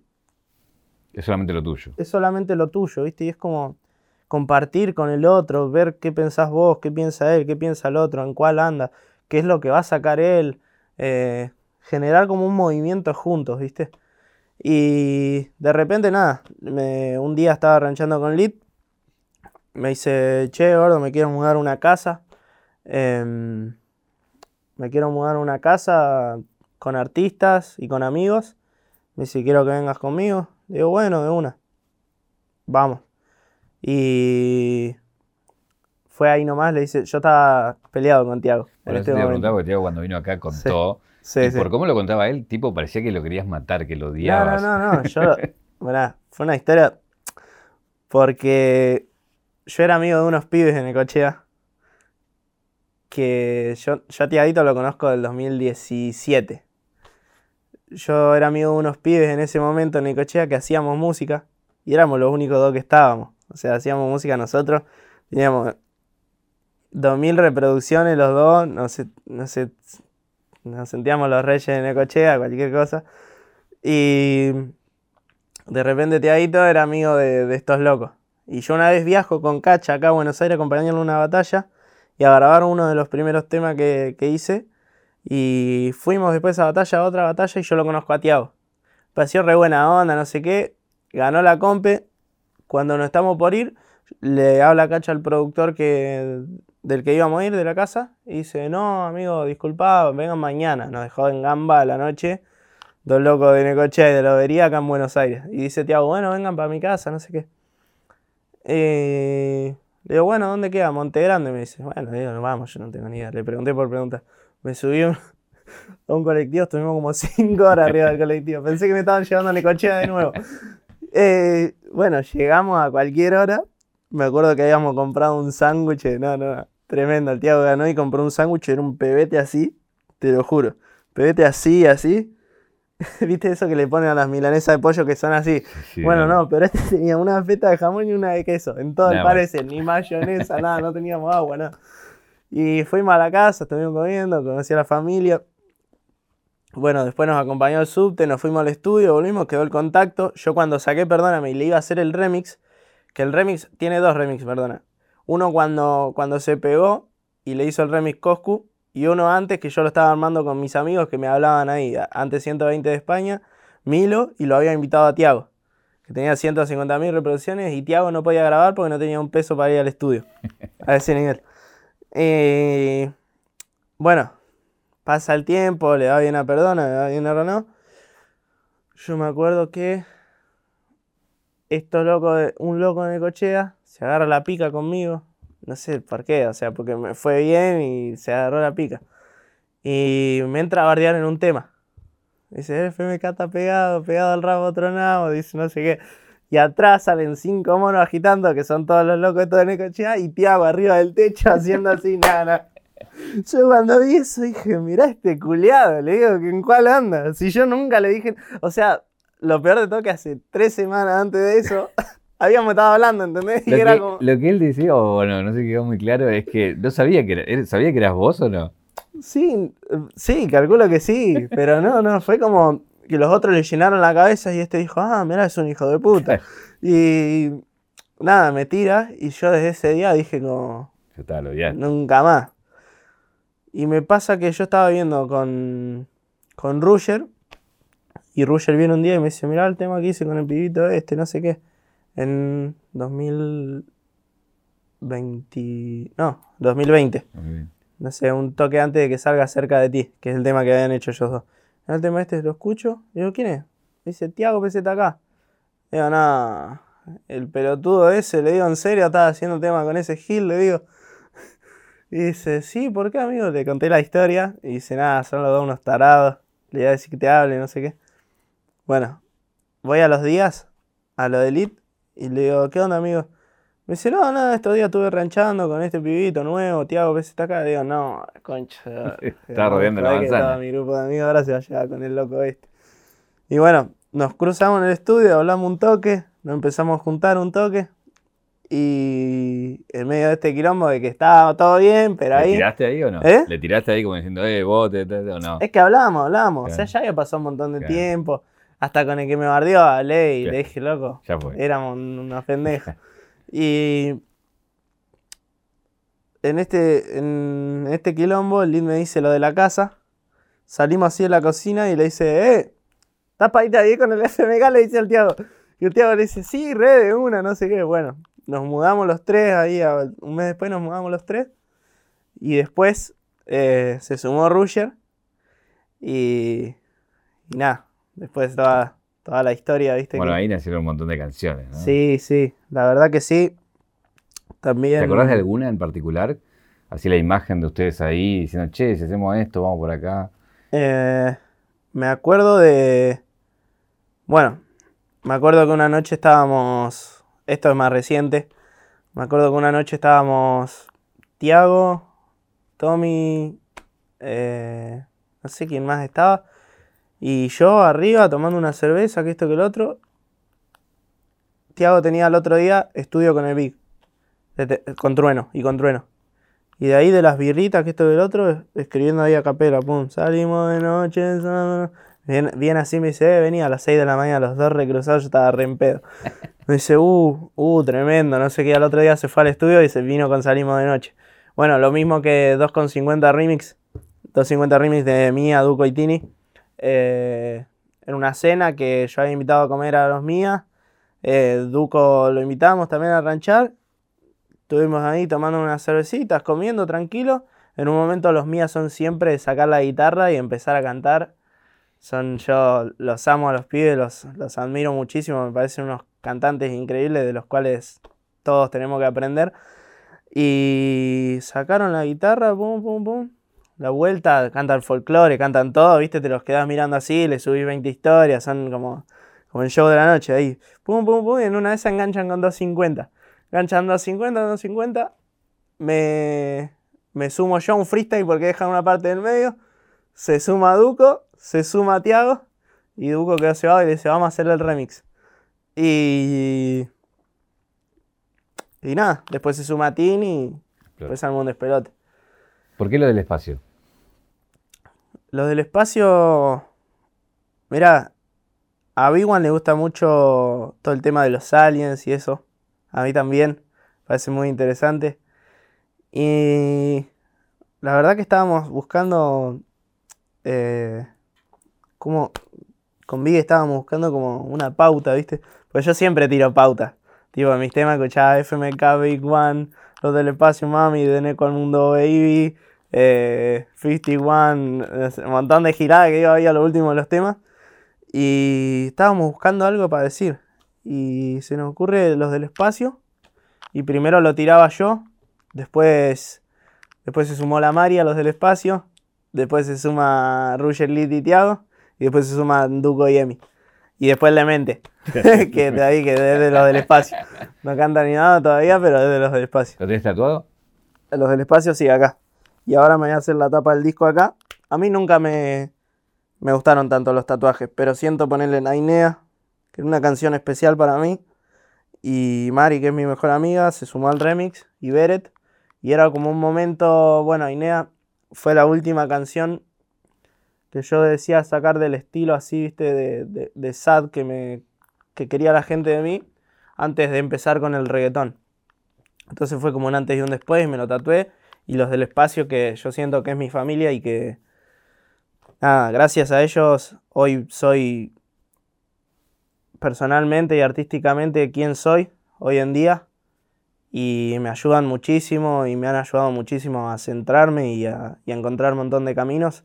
Es solamente lo tuyo. es solamente lo tuyo, ¿viste? Y es como compartir con el otro, ver qué pensás vos, qué piensa él, qué piensa el otro, en cuál anda, qué es lo que va a sacar él, eh, generar como un movimiento juntos, ¿viste? Y de repente nada, me- un día estaba ranchando con Lid, me dice, che, gordo, me quiero mudar a una casa, em, me quiero mudar a una casa con artistas y con amigos, me dice, quiero que vengas conmigo, digo, bueno, de una, vamos. Y fue ahí nomás, le dice, yo estaba peleado con Tiago. Por eso este te iba a momento. preguntar, porque Tiago cuando vino acá contó, Sí, y sí. por cómo lo contaba él, tipo parecía que lo querías matar, que lo No, odiabas. no, no, no. Yo, mirá, fue una historia. Porque yo era amigo de unos pibes en Necochea. Que yo, yo a Tiaguito lo conozco del 2017. Yo era amigo de unos pibes en ese momento en Necochea que hacíamos música. Y éramos los únicos dos que estábamos. O sea, hacíamos música nosotros. Teníamos 2000 reproducciones los dos. No sé, no sé, nos sentíamos los reyes de Necochea, cualquier cosa. Y de repente Tiaguito era amigo de, de estos locos. Y yo una vez viajo con Cacha acá a Buenos Aires acompañándolo en una batalla y a grabar uno de los primeros temas que, que hice. Y fuimos después a batalla, a otra batalla y yo lo conozco a Tiago. Pareció re buena onda, no sé qué. Ganó la compe. Cuando nos estamos por ir, le habla Cacha al productor que, del que íbamos a ir de la casa. Y dice, no, amigo, disculpa, vengan mañana. Nos dejó en gamba a la noche. Dos locos de Necochea y de Lobería acá en Buenos Aires. Y dice Tiago, bueno, vengan para mi casa, no sé qué. Eh, le digo, bueno, ¿dónde queda? Monte Grande, me dice. Bueno, digo, no vamos, yo no tengo ni idea. Le pregunté por pregunta. Me subí un, a un colectivo, estuvimos como 5 horas arriba del colectivo. Pensé que me estaban llevando a Necochea de nuevo. Eh, bueno, llegamos a cualquier hora. Me acuerdo que habíamos comprado un sándwich. No, no, tremendo. El Tiago ganó y compró un sándwich. Era un pebete así, te lo juro. Pebete así, así. ¿Viste eso que le ponen a las milanesas de pollo que son así? Sí, Bueno, no, pero este tenía una feta de jamón y una de queso. En todo el ni mayonesa, nada, no teníamos agua, nada. Y fuimos a la casa, estuvimos comiendo, conocí a la familia. Bueno, después nos acompañó el subte, nos fuimos al estudio, volvimos, quedó el contacto. Yo cuando saqué Perdóname y le iba a hacer el remix, que el remix tiene dos remix, perdona. Uno cuando, cuando se pegó y le hizo el remix Coscu, y uno antes que yo lo estaba armando con mis amigos que me hablaban ahí, antes 120 de España, Milo, y lo había invitado a Tiago, que tenía 150.000 reproducciones, y Tiago no podía grabar porque no tenía un peso para ir al estudio, a ese nivel. Eh, bueno, pasa el tiempo, le da bien a Perdona, le da bien a Renault. Yo me acuerdo que estos locos, de- un loco de Necochea se agarra la pica conmigo. No sé por qué, o sea, porque me fue bien y se agarró la pica. Y me entra a bardear en un tema. Dice, FMK está pegado, pegado al rabo tronado, dice no sé qué. Y atrás salen cinco monos agitando, que son todos los locos de todo Necochea, y Tiago arriba del techo haciendo así, nada. Yo cuando vi eso dije, mirá este culiado, le digo, ¿en cuál anda? Si yo nunca le dije, o sea, lo peor de todo que hace tres semanas antes de eso, habíamos estado hablando, ¿entendés? Y era que, como, lo que él decía, o bueno, no sé quedó muy claro, es que no sabía que era, sabía que eras vos o no. sí, sí, calculo que sí, pero no, no, fue como que los otros le llenaron la cabeza y este dijo, ah, mirá, es un hijo de puta. Y nada, me tira y yo desde ese día dije como, Yo estaba lo odiaste. Nunca más. Y me pasa que yo estaba viendo con, con Ruger. Y Ruger viene un día y me dice, mirá el tema que hice con el pibito este, no sé qué. En 2020... No, 2020. Muy bien. No sé, un toque antes de que salga cerca de ti, que es el tema que habían hecho ellos dos. El tema este lo escucho. Digo, ¿quién es? Dice, Tiago PZ acá. Digo, no, el pelotudo ese, le digo, ¿en serio estaba haciendo tema con ese Gil? Le digo. Y dice, sí, ¿por qué, amigo? Le conté la historia. Y dice, nada, son los dos unos tarados. Le iba a decir que te hable, no sé qué. Bueno, voy a los días, a lo de Elite, y le digo, ¿qué onda, amigo? Me dice, no, nada, estos días estuve ranchando con este pibito nuevo, Tiago, ¿ves está acá? Le digo, no, concha. Está rodeando la manzana. todo mi grupo de amigos ahora se va a llevar con el loco este. Y bueno, nos cruzamos en el estudio, hablamos un toque, nos empezamos a juntar un toque. Y en medio de este quilombo de que estaba todo bien, pero ¿Le ahí. tiraste ahí o no? ¿Eh? ¿Le tiraste ahí como diciendo, eh, vos, te, te- te- o no? Es que hablamos, hablamos. O sea, Claro. ya había pasado un montón de Claro. tiempo. Hasta con el que me bardeó hablé y le dije, loco, Ya fue. éramos un- unos pendejos. y en este, en este quilombo, el Lid me dice lo de la casa. Salimos así de la cocina y le dice, eh, ¿estás irte ahí con el FMK? Le dice al Tiago. Y el Tiago le dice, sí, re de una, no sé qué. Bueno, nos mudamos los tres ahí, a- un mes después nos mudamos los tres. Y después eh, se sumó Rusher. Y, y nada, después toda, toda la historia, ¿viste? Bueno, ahí nacieron un montón de canciones, ¿no? Sí, sí, la verdad que sí. También. ¿Te acordás de alguna en particular? Así la imagen de ustedes ahí diciendo, che, si hacemos esto, vamos por acá. Eh, me acuerdo de. Bueno, me acuerdo que una noche estábamos. Esto es más reciente. Me acuerdo que una noche estábamos. Tiago, Tommy. eh, no sé quién más estaba. Y yo arriba tomando una cerveza, que esto que el otro. Tiago tenía el otro día estudio con el Big. Con Trueno y con Trueno. Y de ahí de las birritas, que esto del otro, escribiendo ahí a capela, pum, salimos de noche, bien así me dice, eh, venía a las 6 de la mañana, los dos recruzados, yo estaba re en pedo. Me dice, uh, uh, tremendo, no sé qué, al otro día se fue al estudio y se vino con Salimos de Noche. Bueno, lo mismo que 2.50 remix, 2.50 remix de Mía, Duco y Tini, eh, en una cena que yo había invitado a comer a los Mía, eh, Duco lo invitamos también a ranchar, Estuvimos ahí tomando unas cervecitas, comiendo tranquilo. En un momento los mías son siempre sacar la guitarra y empezar a cantar. Son yo los amo a los pibes, los, los admiro muchísimo, me parecen unos cantantes increíbles de los cuales todos tenemos que aprender. Y sacaron la guitarra, pum, pum, pum. La vuelta, cantan folclore, cantan todo, viste, te los quedas mirando así, le subís 20 historias, son como, como el show de la noche ahí. Pum, pum, pum, y en una de esas enganchan con 250. Enganchan 250, 250. Me, me sumo yo a un freestyle porque dejan una parte del medio. Se suma Duco, se suma Tiago. Y Duco quedó cebado y le dice, vamos a hacer el remix. Y. Y nada, después se suma Tini y después armó un despelote. ¿Por qué lo del espacio? Los del espacio. Mira, a Big One le gusta mucho todo el tema de los aliens y eso. A mí también. Parece muy interesante. Y la verdad que estábamos buscando. Eh, como. Con Big estábamos buscando como una pauta, ¿viste? Pues yo siempre tiro pauta. Tipo, mis temas escuchaba FMK, Big One, Los del Espacio, Mami, de Neco al Mundo, Baby, eh, 51, un montón de giradas que iba ahí a lo último de los temas. Y estábamos buscando algo para decir. Y se nos ocurre los del espacio. Y primero lo tiraba yo. Después, después se sumó la Mari a los del espacio. Después se suma Roger Lit y Tiago. Y después se suma Duco y Emi. Y después Lemente. que de ahí, que es de los del espacio. No canta ni nada todavía, pero es de los del espacio. ¿Lo tenés tatuado? Los del espacio sí, acá. Y ahora me voy a hacer la tapa del disco acá. A mí nunca me, me gustaron tanto los tatuajes, pero siento ponerle en Ainea, que es una canción especial para mí. Y Mari, que es mi mejor amiga, se sumó al remix. Y Beret. Y era como un momento, bueno, Ainea fue la última canción que yo decía sacar del estilo así, viste, de, de, sad que, me, que quería la gente de mí antes de empezar con el reggaetón. Entonces fue como un antes y un después, me lo tatué. Y los del espacio que yo siento que es mi familia y que, nada, gracias a ellos hoy soy personalmente y artísticamente quien soy hoy en día. Y me ayudan muchísimo y me han ayudado muchísimo a centrarme y a, y a encontrar un montón de caminos.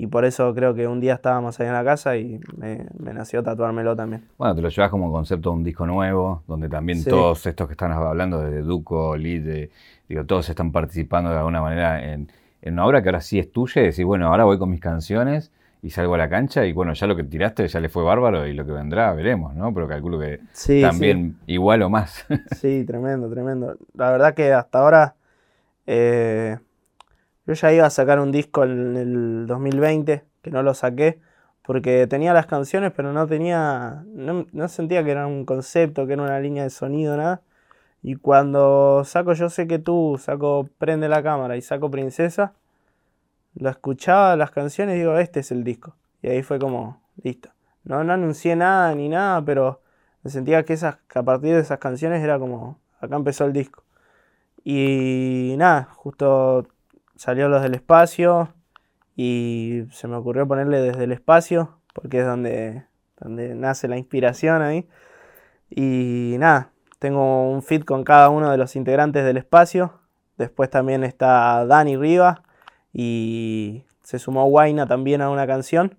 Y por eso creo que un día estábamos ahí en la casa y me, me nació tatuármelo también. Bueno, te lo llevas como concepto de un disco nuevo, donde también Sí. todos estos que están hablando, desde Duco, Lid, digo, todos están participando de alguna manera en, en una obra que ahora sí es tuya y decís, bueno, ahora voy con mis canciones y salgo a la cancha y bueno, ya lo que tiraste ya le fue bárbaro y lo que vendrá veremos, ¿no? Pero calculo que Sí, también igual o más. Sí, tremendo, tremendo. La verdad que hasta ahora eh, yo ya iba a sacar un disco en el 2020, que no lo saqué, porque tenía las canciones, pero no tenía, no, no sentía que era un concepto, que era una línea de sonido, nada. Y cuando saco Yo sé que tú, saco Prende la cámara y saco Princesa, lo escuchaba las canciones y digo, este es el disco. Y ahí fue como, listo. No, no anuncié nada ni nada, pero me sentía que, esas, que a partir de esas canciones era como, acá empezó el disco. Y nada, justo salió los del espacio y se me ocurrió ponerle desde el espacio, porque es donde, donde nace la inspiración ahí. Y nada, tengo un feed con cada uno de los integrantes del espacio. Después también está Dani Riva y se sumó Waina también a una canción.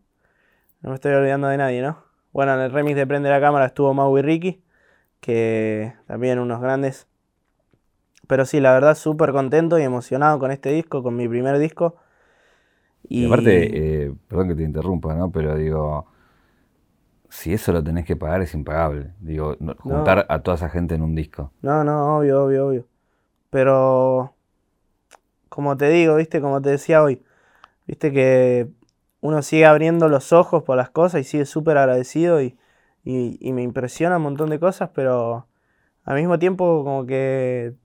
No me estoy olvidando de nadie, ¿no? Bueno, en el remix de Prende la Cámara estuvo Mau y Ricky, que también unos grandes. Pero sí, la verdad, súper contento y emocionado con este disco, con mi primer disco. Y, aparte, eh, perdón que te interrumpa, ¿no? Pero digo, si eso lo tenés que pagar es impagable. Digo, no- juntar a toda esa gente en un disco. No, no, obvio, obvio, obvio. Pero, como te digo, viste, como te decía hoy, viste que uno sigue abriendo los ojos por las cosas y sigue súper agradecido y, y- y me impresiona un montón de cosas, pero al mismo tiempo como que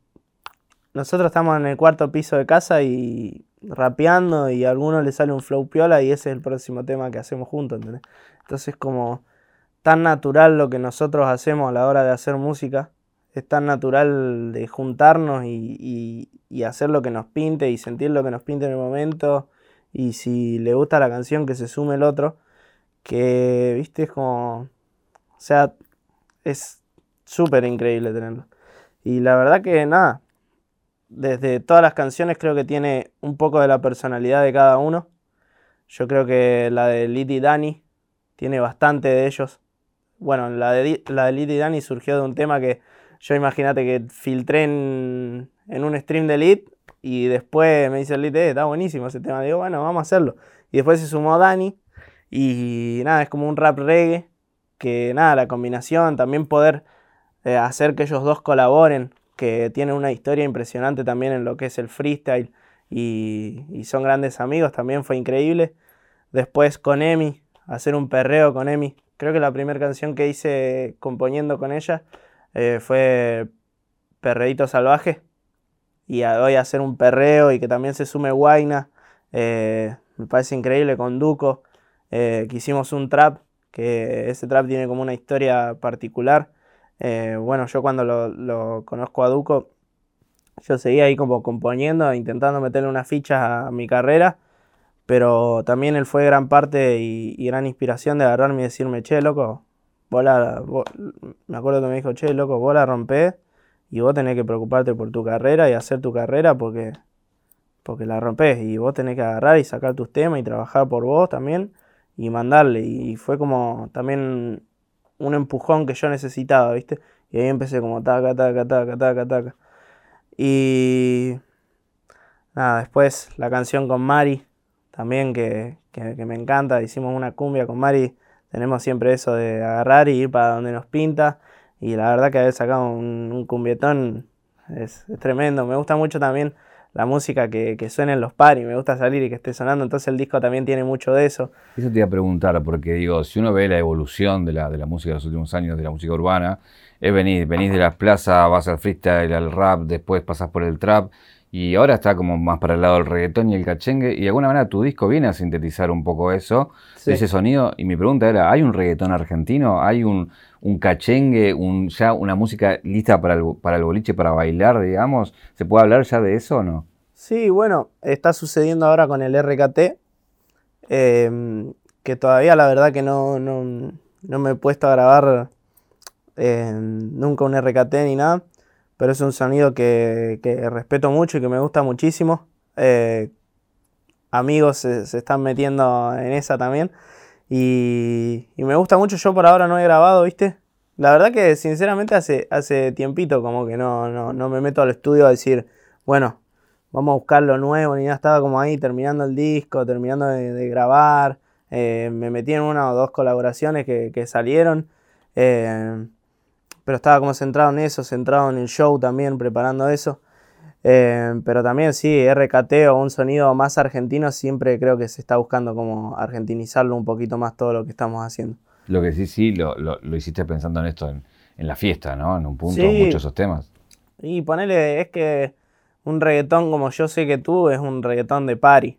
nosotros estamos en el cuarto piso de casa y rapeando y a alguno le sale un flow piola y ese es el próximo tema que hacemos juntos, ¿entendés? Entonces como tan natural lo que nosotros hacemos a la hora de hacer música, es tan natural de juntarnos y, y- hacer lo que nos pinte y sentir lo que nos pinte en el momento y si le gusta la canción que se sume el otro, que, viste, es como, o sea, es súper increíble tenerlo. Y la verdad que nada, desde todas las canciones creo que tiene un poco de la personalidad de cada uno. Yo creo que la de Lit y Dani tiene bastante de ellos. Bueno, la de, la de y Dani surgió de un tema que yo imagínate que filtré en, en un stream de Lit y después me dice el Lit, eh, está buenísimo ese tema. Digo, bueno, vamos a hacerlo. Y después se sumó Dani y nada, es como un rap reggae que nada, la combinación, también poder eh, hacer que ellos dos colaboren, que tienen una historia impresionante también en lo que es el freestyle y, son grandes amigos, también fue increíble. Después con Emi, hacer un perreo con Emi. Creo que la primera canción que hice componiendo con ella eh, fue Perreíto Salvaje. Y hoy hacer un perreo y que también se sume Guaina, eh, me parece increíble con Duco. eh, que hicimos un trap, que ese trap tiene como una historia particular. Eh, bueno, yo cuando lo, conozco a Duco, yo seguía ahí como componiendo, intentando meterle unas fichas a mi carrera, pero también él fue gran parte y, gran inspiración de agarrarme y decirme, che, loco, vos la- vos-". me acuerdo que me dijo, che, loco, vos la rompés y vos tenés que preocuparte por tu carrera y hacer tu carrera porque, porque la rompés y vos tenés que agarrar y sacar tus temas y trabajar por vos también y mandarle. Y fue como también un empujón que yo necesitaba, ¿viste? Y ahí empecé como taca, taca, taca, taca, taca. Y nada, después la canción con Mari, también que, que- me encanta. Hicimos una cumbia con Mari. Tenemos siempre eso de agarrar y ir para donde nos pinta. Y la verdad que haber sacado un, un cumbietón es, es tremendo. Me gusta mucho también la música que, que suena en los paris. Me gusta salir y que esté sonando. Entonces el disco también tiene mucho de eso. Eso te iba a preguntar, porque digo, si uno ve la evolución de la, de la música de los últimos años, de la música urbana, es venir, venís de las plazas, vas al freestyle, al rap, después pasás por el trap, y ahora está como más para el lado del reggaetón y el cachengue, y de alguna manera tu disco viene a sintetizar un poco eso, Sí. ese sonido, y mi pregunta era, ¿hay un reggaetón argentino? ¿Hay un, un cachengue, un, ya una música lista para el, para el boliche, para bailar, digamos? ¿Se puede hablar ya de eso o no? Sí, bueno, está sucediendo ahora con el RKT, em, que todavía la verdad que no, no, no me he puesto a grabar em, nunca un RKT ni nada, pero es un sonido que, que respeto mucho y que me gusta muchísimo. Eh, amigos se, están metiendo en esa también. Y, me gusta mucho, yo por ahora no he grabado, ¿viste? La verdad que sinceramente hace, hace tiempito como que no, no, no me meto al estudio a decir, bueno, vamos a buscar lo nuevo, ni nada, estaba como ahí terminando el disco, terminando de, grabar, eh, me metí en una o dos colaboraciones que, que salieron, eh, pero estaba como centrado en eso, centrado en el show también, preparando eso. Eh, pero también sí, RKT o un sonido más argentino, siempre creo que se está buscando como argentinizarlo un poquito más todo lo que estamos haciendo. Lo que sí, sí, lo, lo, hiciste pensando en esto, en, en, la fiesta, ¿no? En un punto, muchos esos temas. Y ponele, es que un reggaetón como yo sé que tú es un reggaetón de party.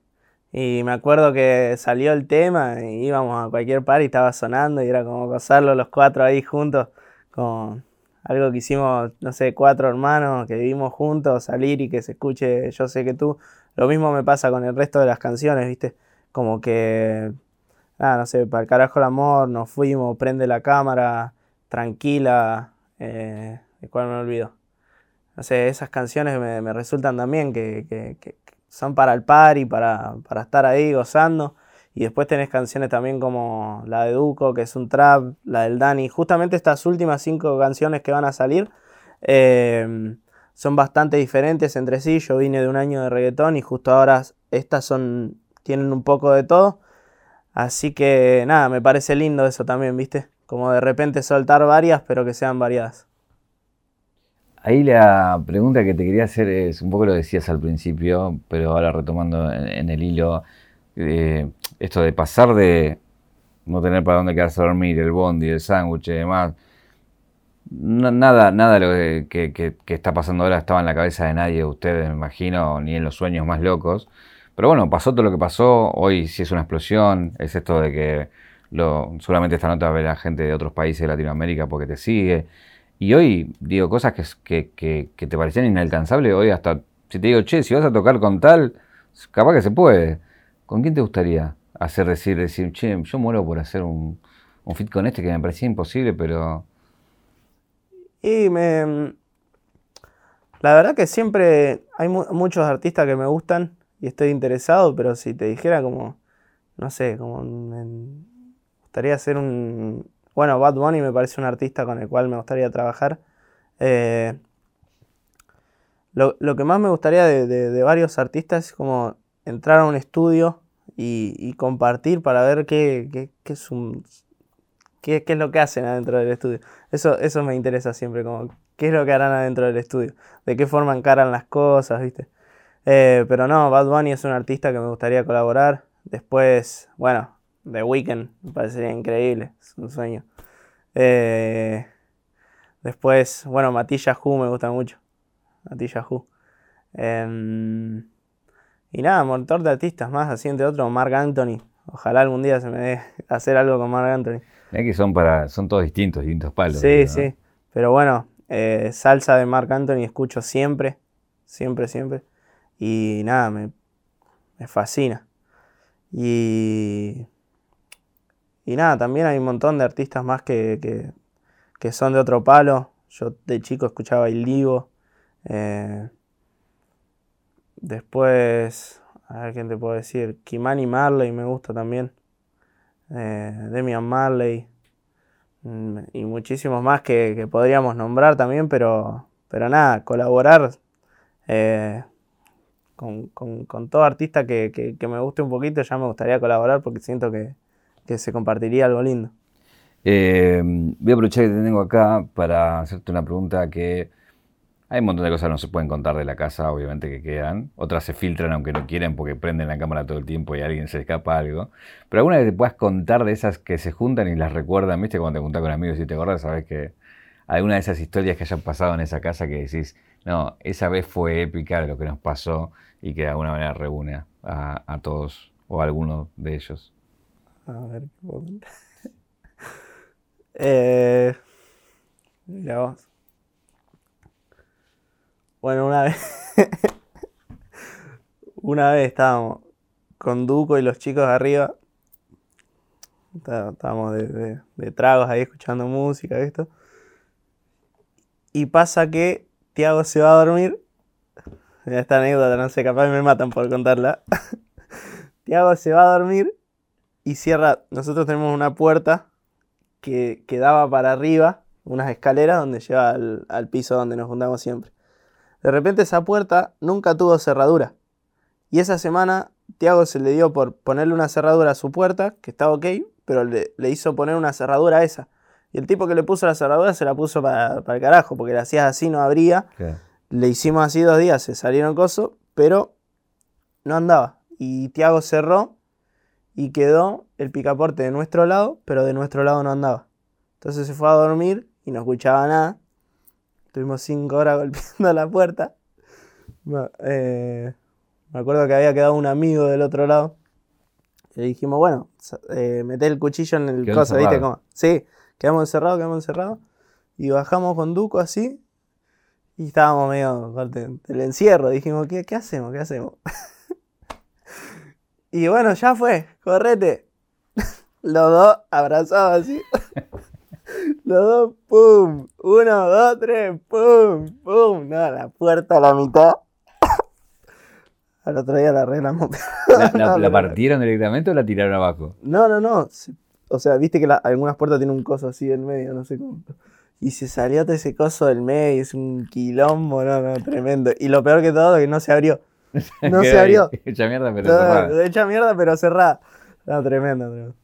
Y me acuerdo que salió el tema y íbamos a cualquier party, estaba sonando y era como gozarlo los cuatro ahí juntos con algo que hicimos, no sé, cuatro hermanos que vivimos juntos, salir y que se escuche Yo sé que tú. Lo mismo me pasa con el resto de las canciones, ¿viste? Como que, ah, no sé, para el carajo el amor, nos fuimos, prende la cámara, tranquila, eh, ¿de cuál me olvido? No sé, esas canciones me, resultan también que, que, son para el party, para, para estar ahí gozando. Y después tenés canciones también como la de Duco, que es un trap, la del Dani. Justamente estas últimas cinco canciones que van a salir em, son bastante diferentes entre sí. Yo vine de un año de reggaetón y justo ahora estas son, tienen un poco de todo. Así que nada, me parece lindo eso también, ¿viste? Como de repente soltar varias, pero que sean variadas. Ahí la pregunta que te quería hacer es, un poco lo decías al principio, pero ahora retomando en el hilo, eh, esto de pasar de no tener para dónde quedarse a dormir, el bondi, el sándwich y demás, nada, nada de lo que, está pasando ahora estaba en la cabeza de nadie de ustedes, me imagino, ni en los sueños más locos. Pero bueno, pasó todo lo que pasó, hoy sí es una explosión, es esto de que lo, seguramente esta nota ver a gente de otros países de Latinoamérica porque te sigue. Y hoy digo cosas que, que te parecían inalcanzables, hoy hasta si te digo, che, si vas a tocar con tal, capaz que se puede. ¿Con quién te gustaría hacer decir, decir, che, yo muero por hacer un, un fit con este que me parecía imposible, pero... Y me... La verdad que siempre hay muchos artistas que me gustan y estoy interesado, pero si te dijera como, no sé, como me gustaría hacer un... Bueno, Bad Bunny me parece un artista con el cual me gustaría trabajar. Eh, lo, que más me gustaría de, de varios artistas es como entrar a un estudio y, compartir para ver qué, es un, qué, es lo que hacen adentro del estudio. Eso, eso me interesa siempre, como qué es lo que harán adentro del estudio, de qué forma encaran las cosas, ¿viste? Eh, pero no, Bad Bunny es un artista que me gustaría colaborar. Después, bueno, The Weeknd me parecería increíble, es un sueño. Eh, después, bueno, Matilla Hu me gusta mucho. Matilla. Em, y nada, montón de artistas más, así entre otros, Mark Anthony. Ojalá algún día se me dé hacer algo con Mark Anthony. Es que son para, son todos distintos, distintos palos. Sí, sí. Pero bueno, eh, salsa de Mark Anthony escucho siempre, siempre, siempre. Y nada, me, fascina. Y, y nada, también hay un montón de artistas más que, que, son de otro palo. Yo de chico escuchaba El Divo. Eh, Después, a ver quién te puedo decir. Kimani Marley me gusta también. Eh, Demian Marley. Mm, y muchísimos más que, podríamos nombrar también, pero, pero nada, colaborar eh, con, todo artista que, me guste un poquito, ya me gustaría colaborar porque siento que, se compartiría algo lindo. Eh, voy a aprovechar que te tengo acá para hacerte una pregunta que hay un montón de cosas que no se pueden contar de la casa, obviamente, que quedan. Otras se filtran aunque no quieren porque prenden la cámara todo el tiempo y alguien se escapa algo. Pero alguna vez te puedas contar de esas que se juntan y las recuerdan, ¿viste? Cuando te juntas con amigos y te acordás, sabes que alguna de esas historias que hayan pasado en esa casa que decís, no, esa vez fue épica lo que nos pasó y que de alguna manera reúne a, todos o a alguno de ellos. A ver, eh, mira vos. Bueno, una vez. una vez estábamos con Duco y los chicos arriba. Estábamos de, tragos ahí escuchando música, esto. Y pasa que Tiago se va a dormir. Esta anécdota, no sé, capaz me matan por contarla. Tiago se va a dormir y cierra. Nosotros tenemos una puerta que, que daba para arriba, unas escaleras donde lleva al, al piso donde nos juntamos siempre. De repente esa puerta nunca tuvo cerradura. Y esa semana Tiago se le dio por ponerle una cerradura a su puerta, que estaba ok, pero le, le hizo poner una cerradura a esa. Y el tipo que le puso la cerradura se la puso para, para el carajo, porque le hacías así, no abría. Le hicimos así dos días, se salieron cosas, pero no andaba. Y Tiago cerró y quedó el picaporte de nuestro lado, pero de nuestro lado no andaba. Entonces se fue a dormir y no escuchaba nada. Estuvimos cinco horas golpeando la puerta. Eh, me acuerdo que había quedado un amigo del otro lado. Y dijimos, bueno, eh, meté el cuchillo en el coso, ¿viste? Como, sí, quedamos encerrados, quedamos encerrados. Y bajamos con Duco así. Y estábamos medio corte del encierro. Dijimos, ¿qué, qué hacemos? ¿Qué hacemos? y bueno, ya fue, correte. Los dos abrazados así. Los dos, pum. Uno, dos, tres, pum, pum. No, la puerta a la mitad. Al otro día la arreglamos. ¿La, la- No, la partieron directamente o la tiraron abajo? No, no, no. O sea, viste que la- algunas puertas tienen un coso así en medio, no sé cómo. Y se salió todo ese coso del medio, es un quilombo, no, no, tremendo. Y lo peor que todo es que no se abrió. No se abrió. Hecha mierda, pero cerrada. hecha mierda, pero cerrada. No, tremendo, tremendo.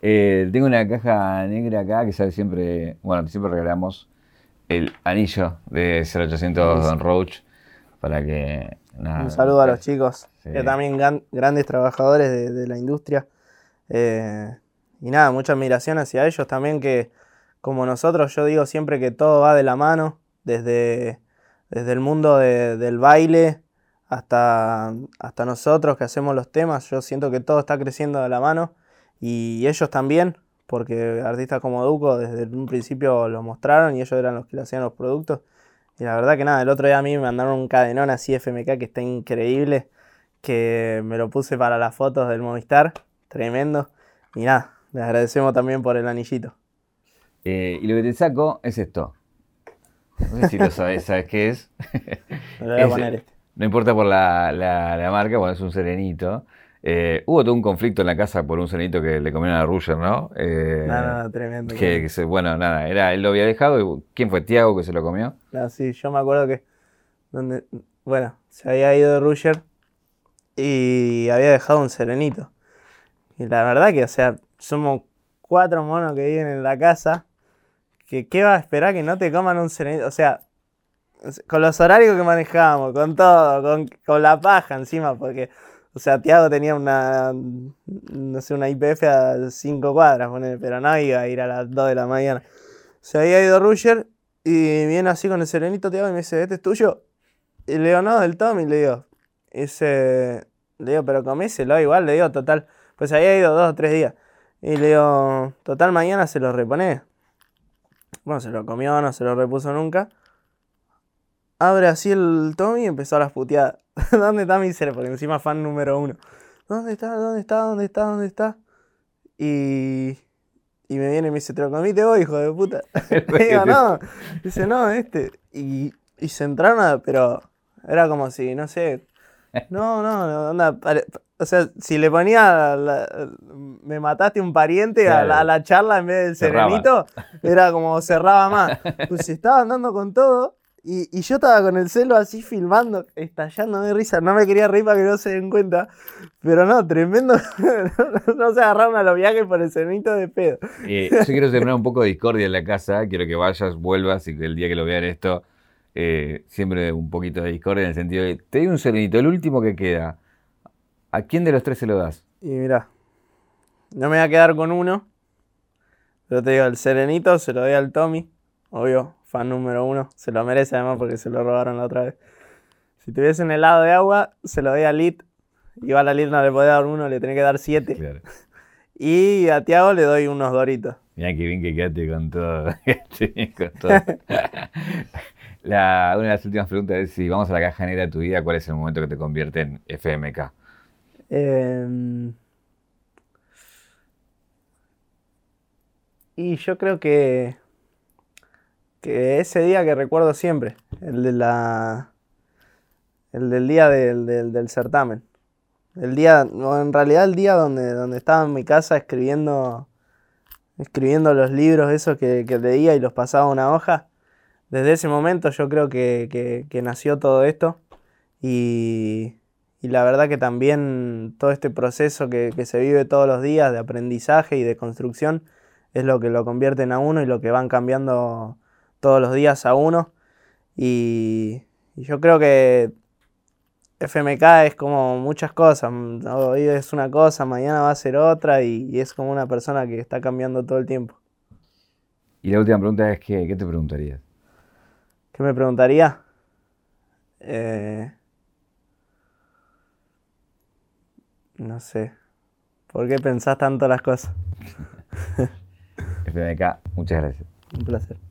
Eh, tengo una caja negra acá que sabe siempre, bueno, siempre regalamos el anillo de 0800 Don Roach para que nada, Un saludo a los chicos, Sí. que también gran- grandes trabajadores de, de la industria. Eh, y nada, mucha admiración hacia ellos también, que como nosotros, yo digo siempre que todo va de la mano, desde, desde el mundo de- del baile hasta, hasta nosotros que hacemos los temas. Yo siento que todo está creciendo de la mano y ellos también, porque artistas como Duco desde un principio lo mostraron y ellos eran los que le hacían los productos. Y la verdad que nada, el otro día a mí me mandaron un cadenón así FMK que está increíble, que me lo puse para las fotos del Movistar, tremendo. Y nada, les agradecemos también por el anillito. Eh, y lo que te saco es esto. No sé si lo sabes, ¿sabes qué es? Me lo voy a poner este. No importa por la, la- la marca, bueno, es un serenito. Eh, hubo todo un conflicto en la casa por un serenito que le comieron a Ruger, ¿no? Eh, No, no, no, tremendo. que, que se- bueno, nada, era, él lo había dejado. y ¿Quién fue? ¿Tiago que se lo comió? No, sí, yo me acuerdo que, donde, bueno, se había ido de Ruger y había dejado un serenito. Y la verdad que, o sea, somos cuatro monos que viven en la casa, que qué va a esperar que no te coman un serenito. O sea, con los horarios que manejábamos, con todo, con, con la paja encima, porque, o sea, Tiago tenía una, no sé, una IPF a cinco cuadras, pero no iba a ir a las 2 de la mañana. Se había ido Ruger y viene así con el serenito, Tiago, y me dice, ¿este es tuyo? Y le digo, no, del Tommy, le digo. Y dice, le digo, pero coméselo igual, le digo, total. Pues había ido dos o tres días. Y le digo, total, mañana se lo repone. Bueno, se lo comió, no se lo repuso nunca. Abre así el Tommy y empezó a las puteadas. ¿Dónde está mi cero? Porque encima fan número uno. ¿Dónde está? ¿Dónde está? ¿Dónde está? ¿Dónde está? Y, y me viene y me dice, ¿te lo comiste vos, hijo de puta? Le digo, no. Dice, no, este. Y, y se entraron. Pero era como si, no sé. No, no, no, onda, pare- O sea, si le ponía. la- me mataste un pariente a, la, Claro. a la charla en vez del Cerraba. serenito, era como cerraba más. Pues se estaba andando con todo. Y, y yo estaba con el celo así filmando, estallando de risa. No me quería reír para que no se den cuenta. Pero no, tremendo. no se agarraron a los viajes por el serenito de pedo. Eh, yo quiero sembrar un poco de discordia en la casa. Quiero que vayas, vuelvas y que el día que lo vean esto, eh, siempre un poquito de discordia en el sentido de, te doy un serenito, el último que queda. ¿A quién de los tres se lo das? Y mirá, no me voy a quedar con uno. Pero te digo, el Serenito se lo doy al Tommy. Obvio, fan número uno. Se lo merece además porque se lo robaron la otra vez. Si tuviese un helado de agua, se lo doy a Lit. Igual a Lit no le podía dar uno, le tenía que dar siete. Claro. Y a Tiago le doy unos doritos. Mirá qué bien que quedaste con todo. bien con todo. La- una de las últimas preguntas es si vamos a la caja negra de tu vida, ¿cuál es el momento que te convierte en FMK? Em, y yo creo que, que ese día que recuerdo siempre, el de la el del día del, del- del certamen. El día, o en realidad el día donde, donde estaba en mi casa escribiendo, escribiendo los libros esos que, que leía y los pasaba una hoja, desde ese momento yo creo que, que- que nació todo esto y, y la verdad que también todo este proceso que, que se vive todos los días de aprendizaje y de construcción es lo que lo convierten a uno y lo que van cambiando todos los días a uno. Y, y yo creo que FMK es como muchas cosas. Hoy es una cosa, mañana va a ser otra y, y es como una persona que está cambiando todo el tiempo. Y la última pregunta es, ¿qué, qué te preguntarías? ¿Qué me preguntaría? Eh, no sé. ¿Por qué pensás tanto las cosas? FMK, muchas gracias. Un placer.